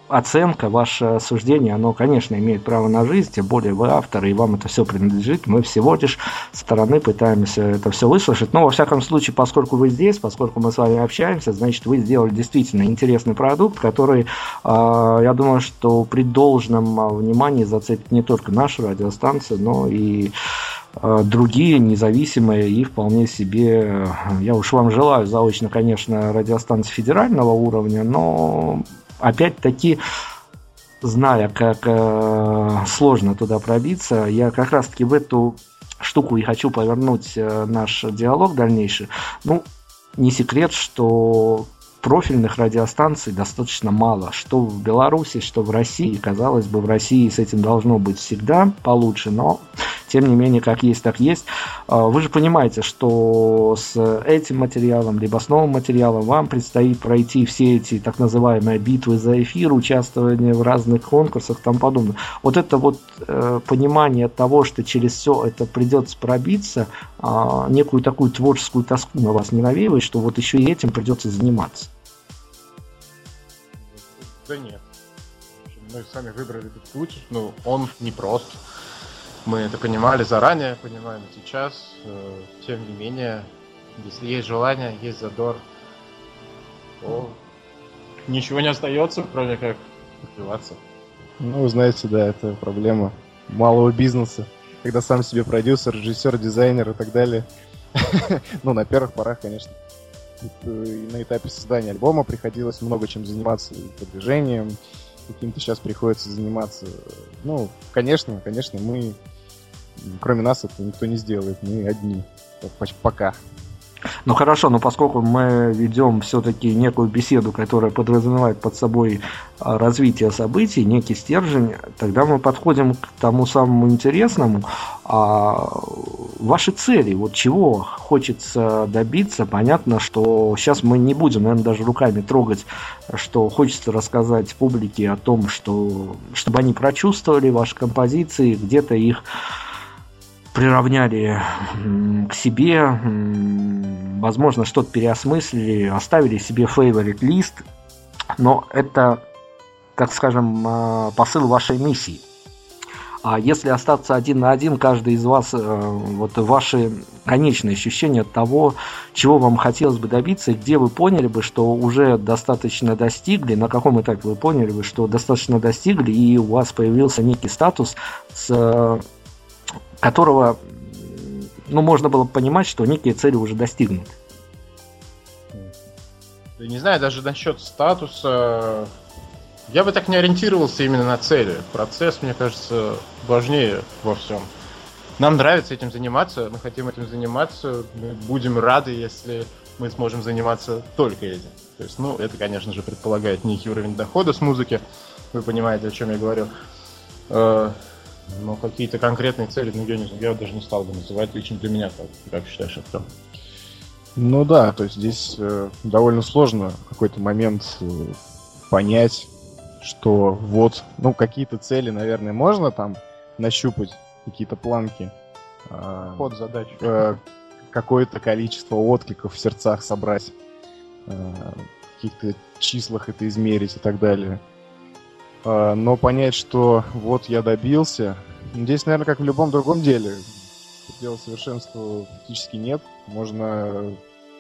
оценка, ваше суждение, оно, конечно, имеет право на жизнь, тем более вы автор, и вам это все принадлежит. Мы всего лишь стороны пытаемся это все выслушать. Но, во всяком случае, поскольку вы здесь, поскольку мы с вами общаемся, значит, вы сделали действительно интересный продукт, который, а, я думаю, что при должном а, внимании зацепит не только нашу радиостанцию, но и а, другие независимые и вполне себе, я уж вам желаю заочно, конечно, радиостанции федерального уровня, но опять-таки, зная, как э, сложно туда пробиться, я как раз-таки в эту штуку и хочу повернуть э, наш диалог дальнейший. Ну, не секрет, что профильных радиостанций достаточно мало, что в Беларуси, что в России. Казалось бы, в России с этим должно быть всегда получше, но тем не менее, как есть, так есть. А, вы же понимаете, что с этим материалом, либо с новым материалом вам предстоит пройти все эти так называемые битвы за эфир, участвование в разных конкурсах и тому подобное. Вот это вот э, понимание того, что через все это придется пробиться, э, некую такую творческую тоску на вас не навеивает, что вот еще и этим придется заниматься. Да нет. Мы сами выбрали этот путь, но ну, он непрост. Мы это понимали заранее, понимаем сейчас. Э, тем не менее, если есть желание, есть задор, то ничего не остается, кроме как развиваться. Ну, знаете, да, это проблема малого бизнеса. Когда сам себе продюсер, режиссер, дизайнер и так далее. Ну, на первых порах, конечно, и на этапе создания альбома приходилось много чем заниматься, и продвижением, каким-то сейчас приходится заниматься. Ну, конечно, конечно, мы, кроме нас, это никто не сделает, мы одни, пока. Ну хорошо, но поскольку мы ведем все-таки некую беседу, которая подразумевает под собой а, развитие событий, некий стержень, тогда мы подходим к тому самому интересному. А ваши цели, вот чего хочется добиться, понятно, что сейчас мы не будем, наверное, даже руками трогать, что хочется рассказать публике о том, что чтобы они прочувствовали ваши композиции, где-то их приравняли к себе, возможно, что-то переосмыслили, оставили себе favorite лист, но это, так скажем, а, посыл вашей миссии. А если остаться один на один, каждый из вас, э, вот ваши конечные ощущения того, чего вам хотелось бы добиться, и где вы поняли бы, что уже достаточно достигли, на каком этапе вы поняли бы, что достаточно достигли, и у вас появился некий статус, с которого ну, можно было понимать, что некие цели уже достигнуты. Да не знаю, даже насчет статуса. Я бы так не ориентировался именно на цели. Процесс, мне кажется, важнее во всем. Нам нравится этим заниматься, мы хотим этим заниматься, мы будем рады, если мы сможем заниматься только этим. То есть, ну, это, конечно же, предполагает некий уровень дохода с музыки. Вы понимаете, о чем я говорю. Но какие-то конкретные цели, ну, я, не, я даже не стал бы называть лично для меня, как, как считаешь, Артем? Ну да, то есть здесь э, довольно сложно в какой-то момент э, понять, что вот, ну, какие-то цели, наверное, можно там нащупать, какие-то планки. Э, Ход задач. Э, какое-то количество откликов в сердцах собрать, э, в каких-то числах это измерить и так далее. А, но понять, что вот я добился, здесь, наверное, как в любом другом деле, предела совершенства практически нет. Можно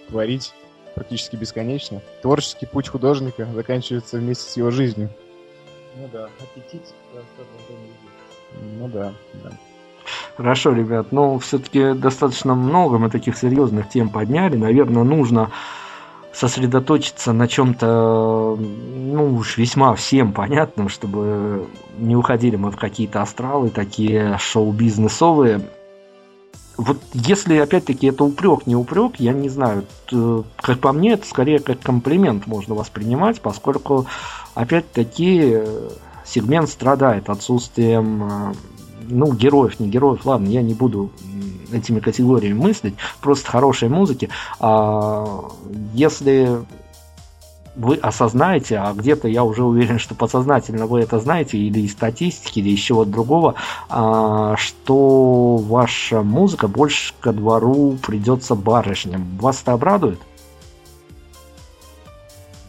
творить практически бесконечно. Творческий путь художника заканчивается вместе с его жизнью. Ну да, аппетит. Ну да, да. Хорошо, ребят, но все-таки достаточно много мы таких серьезных тем подняли. Наверное, нужно сосредоточиться на чем-то, ну уж весьма всем понятном, чтобы не уходили мы в какие-то астралы, такие шоу-бизнесовые. Вот если, опять-таки, это упрек, не упрек, я не знаю. Как по мне, это скорее как комплимент можно воспринимать, поскольку, опять-таки, сегмент страдает отсутствием ну, героев, не героев, ладно, я не буду этими категориями мыслить, просто хорошей музыки. А если вы осознаете, а где-то я уже уверен, что подсознательно вы это знаете, или из статистики, или из чего-то другого, а, что ваша музыка больше ко двору придется барышням. Вас это обрадует?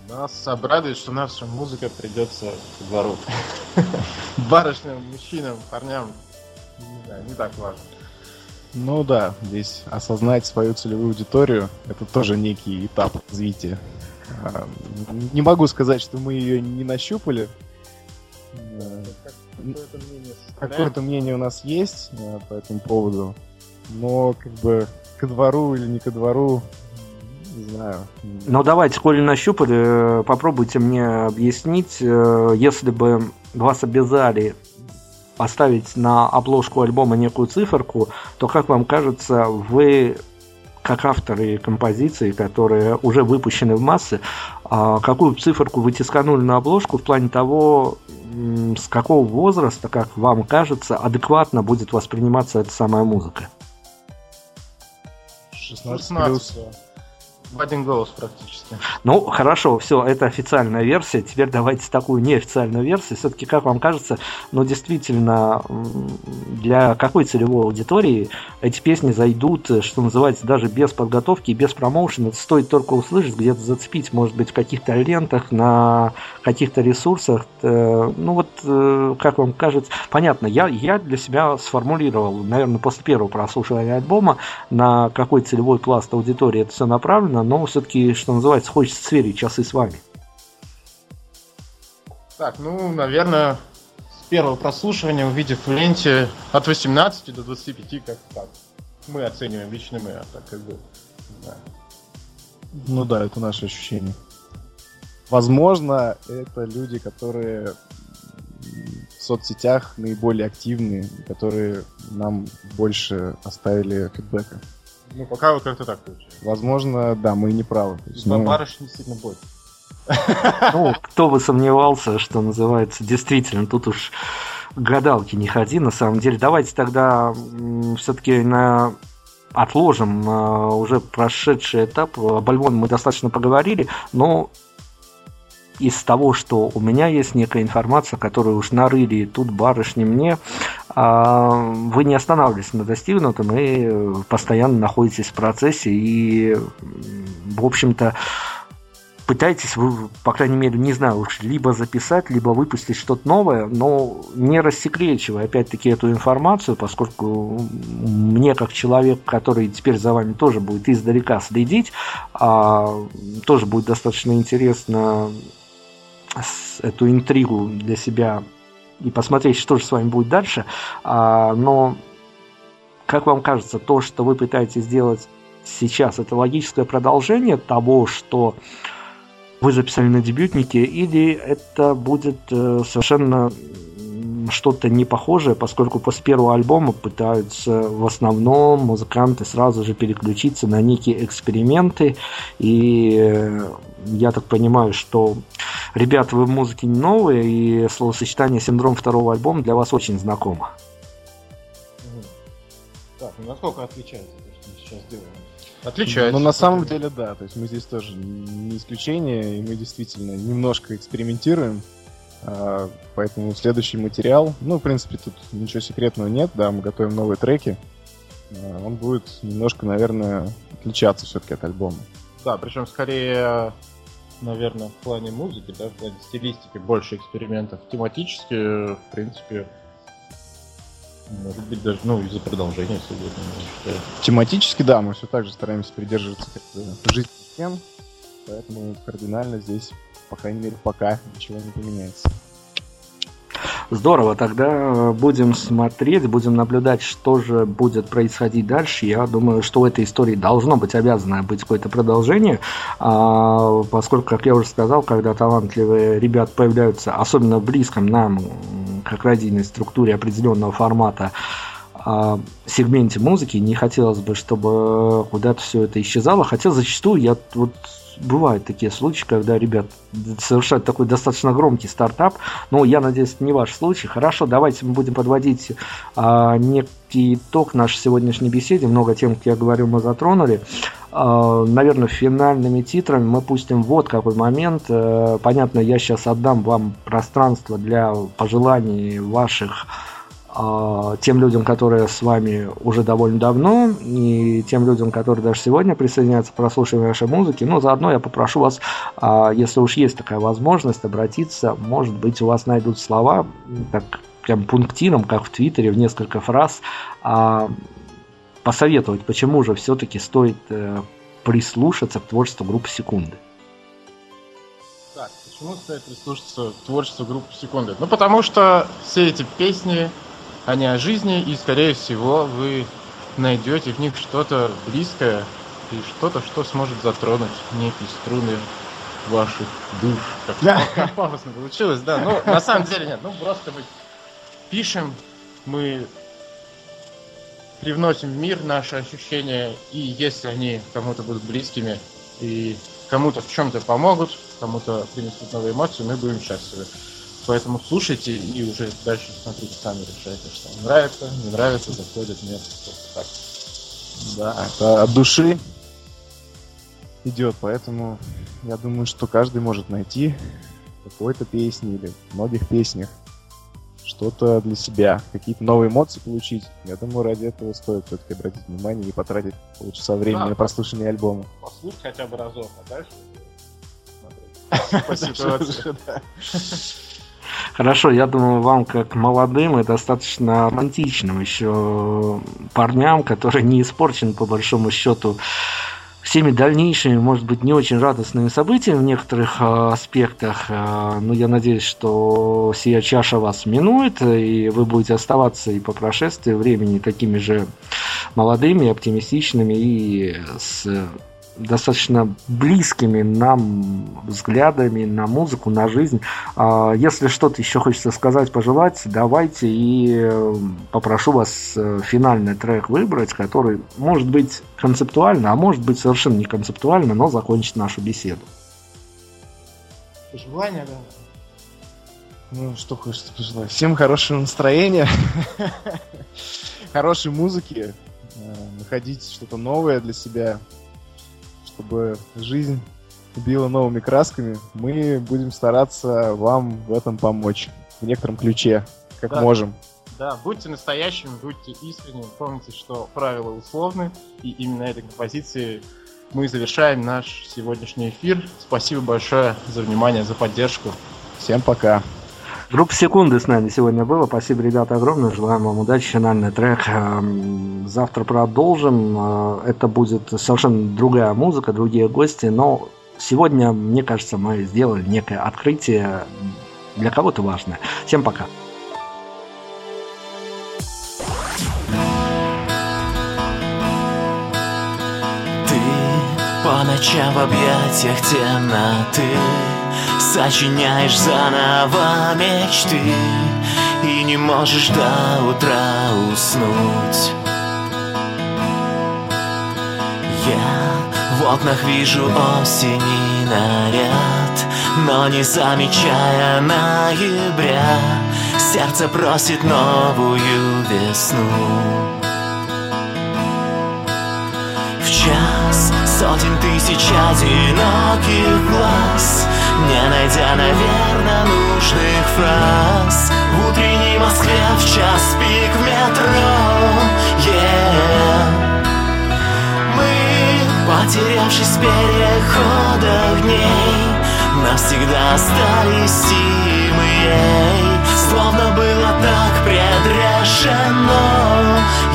Нас обрадует, что наша музыка придется ко двору. Барышням, мужчинам, парням, не так важно. Ну да, здесь осознать свою целевую аудиторию это тоже некий этап развития. А, не могу сказать, что мы ее не нащупали. Какое-то мнение, Какое мнение у нас есть по этому поводу, но как бы ко двору или не ко двору, не знаю. Ну давайте, коли нащупали, попробуйте мне объяснить, э, если бы вас обязали поставить на обложку альбома некую циферку, то, как вам кажется, вы как авторы композиции, которые уже выпущены в массы, а какую циферку вы тисканули на обложку в плане того, с какого возраста, как вам кажется, адекватно будет восприниматься эта самая музыка? 16, 16 плюс. В один голос практически. Ну, хорошо, все, это официальная версия. Теперь давайте такую неофициальную версию. Все-таки, как вам кажется, ну, действительно, для какой целевой аудитории эти песни зайдут, что называется, даже без подготовки и без промоушена. Это стоит только услышать, где-то зацепить, может быть, в каких-то лентах, на каких-то ресурсах. Э, ну, вот, э, как вам кажется, понятно, я, я для себя сформулировал, наверное, после первого прослушивания альбома, на какой целевой пласт аудитории это все направлено, но все-таки, что называется, хочется сверить часы с вами. Так, ну, наверное, с первого прослушивания, увидев в ленте от 18 до 25, как так. Мы оцениваем, лично мы, а так как бы, да. Ну да, это наше ощущение. Возможно, это люди, которые в соцсетях наиболее активны, которые нам больше оставили фидбэка. Ну, пока вы как-то так получается. Возможно, да, мы не правы. То есть, Ну, барышни действительно будет. Ну, кто бы сомневался, что называется, действительно, тут уж гадалки не ходи, на самом деле. Давайте тогда все-таки на отложим э, уже прошедший этап. Об альбоме мы достаточно поговорили, но из того, что у меня есть некая информация, которую уж нарыли тут барышни мне, а, вы не останавливаетесь на достигнутом и постоянно находитесь в процессе и, в общем-то, пытаетесь вы, по крайней мере, не знаю, уж либо записать, либо выпустить что-то новое, но не рассекречивая, опять-таки, эту информацию, поскольку мне, как человек, который теперь за вами тоже будет издалека следить, а, тоже будет достаточно интересно эту интригу для себя и посмотреть, что же с вами будет дальше. А, но, как вам кажется, то, что вы пытаетесь сделать сейчас, это логическое продолжение того, что вы записали на дебютнике, или это будет э, совершенно что-то не похожее, поскольку после первого альбома пытаются в основном музыканты сразу же переключиться на некие эксперименты, и э, я так понимаю, что ребята, вы в музыке не новые, и словосочетание «синдром второго альбома» для вас очень знакомо. Так, ну насколько отличается то, что мы сейчас делаем? Отличается. Но на самом деле, да, то есть мы здесь тоже не исключение, и мы действительно немножко экспериментируем. А, Поэтому следующий материал, ну, в принципе, тут ничего секретного нет, да, мы готовим новые треки. а, Он будет немножко, наверное, отличаться все-таки от альбома. Да, причем скорее, наверное, в плане музыки, да, в плане стилистики больше экспериментов. Тематически, в принципе, может быть даже, ну, из-за продолжения все будет. Тематически, да, мы все так же стараемся придерживаться жизненных тем, поэтому кардинально здесь, по крайней мере, пока ничего не поменяется. Здорово, тогда э, будем смотреть, будем наблюдать, что же будет происходить дальше. Я думаю, что у этой истории должно быть обязано быть какое-то продолжение, а, поскольку, как я уже сказал, когда талантливые ребят появляются, особенно в близком нам, как родийной структуре определенного формата, а, сегменте музыки, не хотелось бы, чтобы куда-то все это исчезало, хотя зачастую я вот бывают такие случаи, когда ребят совершают такой достаточно громкий стартап, но я надеюсь, это не ваш случай. Хорошо, давайте мы будем подводить а, некий итог нашей сегодняшней беседе. Много тем, как я говорил, мы затронули. А, наверное, финальными титрами мы пустим вот какой момент. Э, Понятно, я сейчас отдам вам пространство для пожеланий ваших а, тем людям, которые с вами уже довольно давно, и тем людям, которые даже сегодня присоединяются к прослушиванию нашей музыки. Но заодно я попрошу вас, а, если уж есть такая возможность, обратиться. Может быть, у вас найдут слова, так прям пунктиром, как в Твиттере, в несколько фраз, а, посоветовать, почему же все-таки стоит э, прислушаться к творчеству группы Секунды. Так, почему стоит прислушаться к творчеству группы Секунды? Ну, потому что все эти песни, они о жизни, и, скорее всего, вы найдете в них что-то близкое и что-то, что сможет затронуть некие струны ваших душ. Как, как пафосно получилось, да. Ну, на самом деле нет. Ну, просто мы пишем, мы привносим в мир наши ощущения, и если они кому-то будут близкими и кому-то в чем-то помогут, кому-то принесут новые эмоции, мы будем счастливы. Поэтому слушайте и уже дальше смотрите, сами решайте, что вам нравится, не нравится, заходит, нет. Просто так. Да, это от души идет, поэтому я думаю, что каждый может найти какой-то песне или в многих песнях что-то для себя, какие-то новые эмоции получить. Я думаю, ради этого стоит все-таки обратить внимание и потратить полчаса времени Да. на прослушивание альбома. Послушать хотя бы разок, а дальше смотреть. По ситуации. Хорошо, я думаю, вам, как молодым и достаточно романтичным еще парням, которые не испорчены, по большому счету, всеми дальнейшими, может быть, не очень радостными событиями в некоторых э, аспектах, э, но я надеюсь, что сия чаша вас минует, и вы будете оставаться и по прошествии времени такими же молодыми, оптимистичными и с достаточно близкими нам взглядами на музыку, на жизнь. А, если что-то еще хочется сказать, пожелать, давайте и э, попрошу вас э, финальный трек выбрать, который может быть концептуально, а может быть совершенно не концептуально, но закончит нашу беседу. Пожелания, да. Ну, что хочется пожелать? Всем хорошего настроения, хорошей музыки, э, находить что-то новое для себя, чтобы жизнь била новыми красками. Мы будем стараться вам в этом помочь. В некотором ключе, как Да. можем. Да, будьте настоящими, будьте искренними, помните, что правила условны, и именно этой композиции мы завершаем наш сегодняшний эфир. Спасибо большое за внимание, за поддержку. Всем пока. Группа секунды с нами сегодня было. Спасибо, ребята, огромное. Желаем вам удачи. Финальный трек. Эм, Завтра продолжим. Э, Это будет совершенно другая музыка, другие гости. Но сегодня, мне кажется, мы сделали некое открытие для кого-то важное. Всем пока. По ночам в объятиях темноты. Сочиняешь заново мечты И не можешь до утра уснуть. Я в окнах вижу осенний наряд Но не замечая ноября. Сердце просит новую весну. В час сотен тысяч одиноких глаз Не найдя, наверное, нужных фраз В утренней Москве в час пик в метро yeah. Мы, потерявшись в переходах дней Навсегда остались и Словно было так предрешено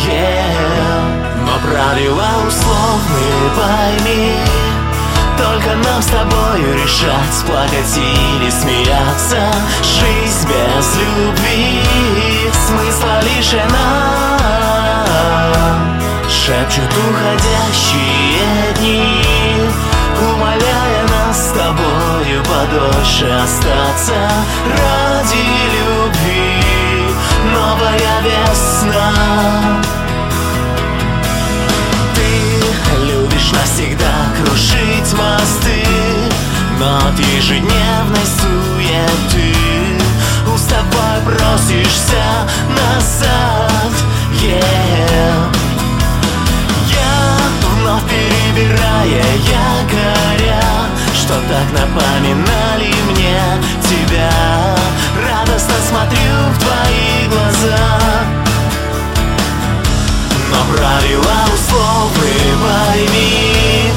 yeah. Правила условны, пойми Только нам с тобою решать Плакать или смеяться. Жизнь без любви. Смысла лишена Шепчут уходящие дни Умоляя нас с тобою подольше остаться Ради любви. Новая весна от ежедневной суеты. Уставай, бросишься назад. Yeah. Я вновь перебирая якоря Что так напоминали мне тебя. Радостно смотрю в твои глаза. Но правила условны, пойми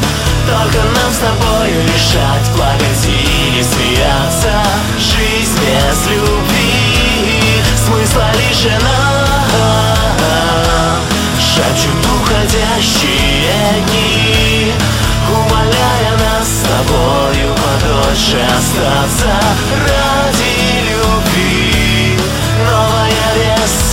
с тобой решать, плакать или смеяться. Жизнь без любви смысла лишена. Шепчут уходящие дни Умоляя нас с тобою подольше остаться. Ради любви новая весна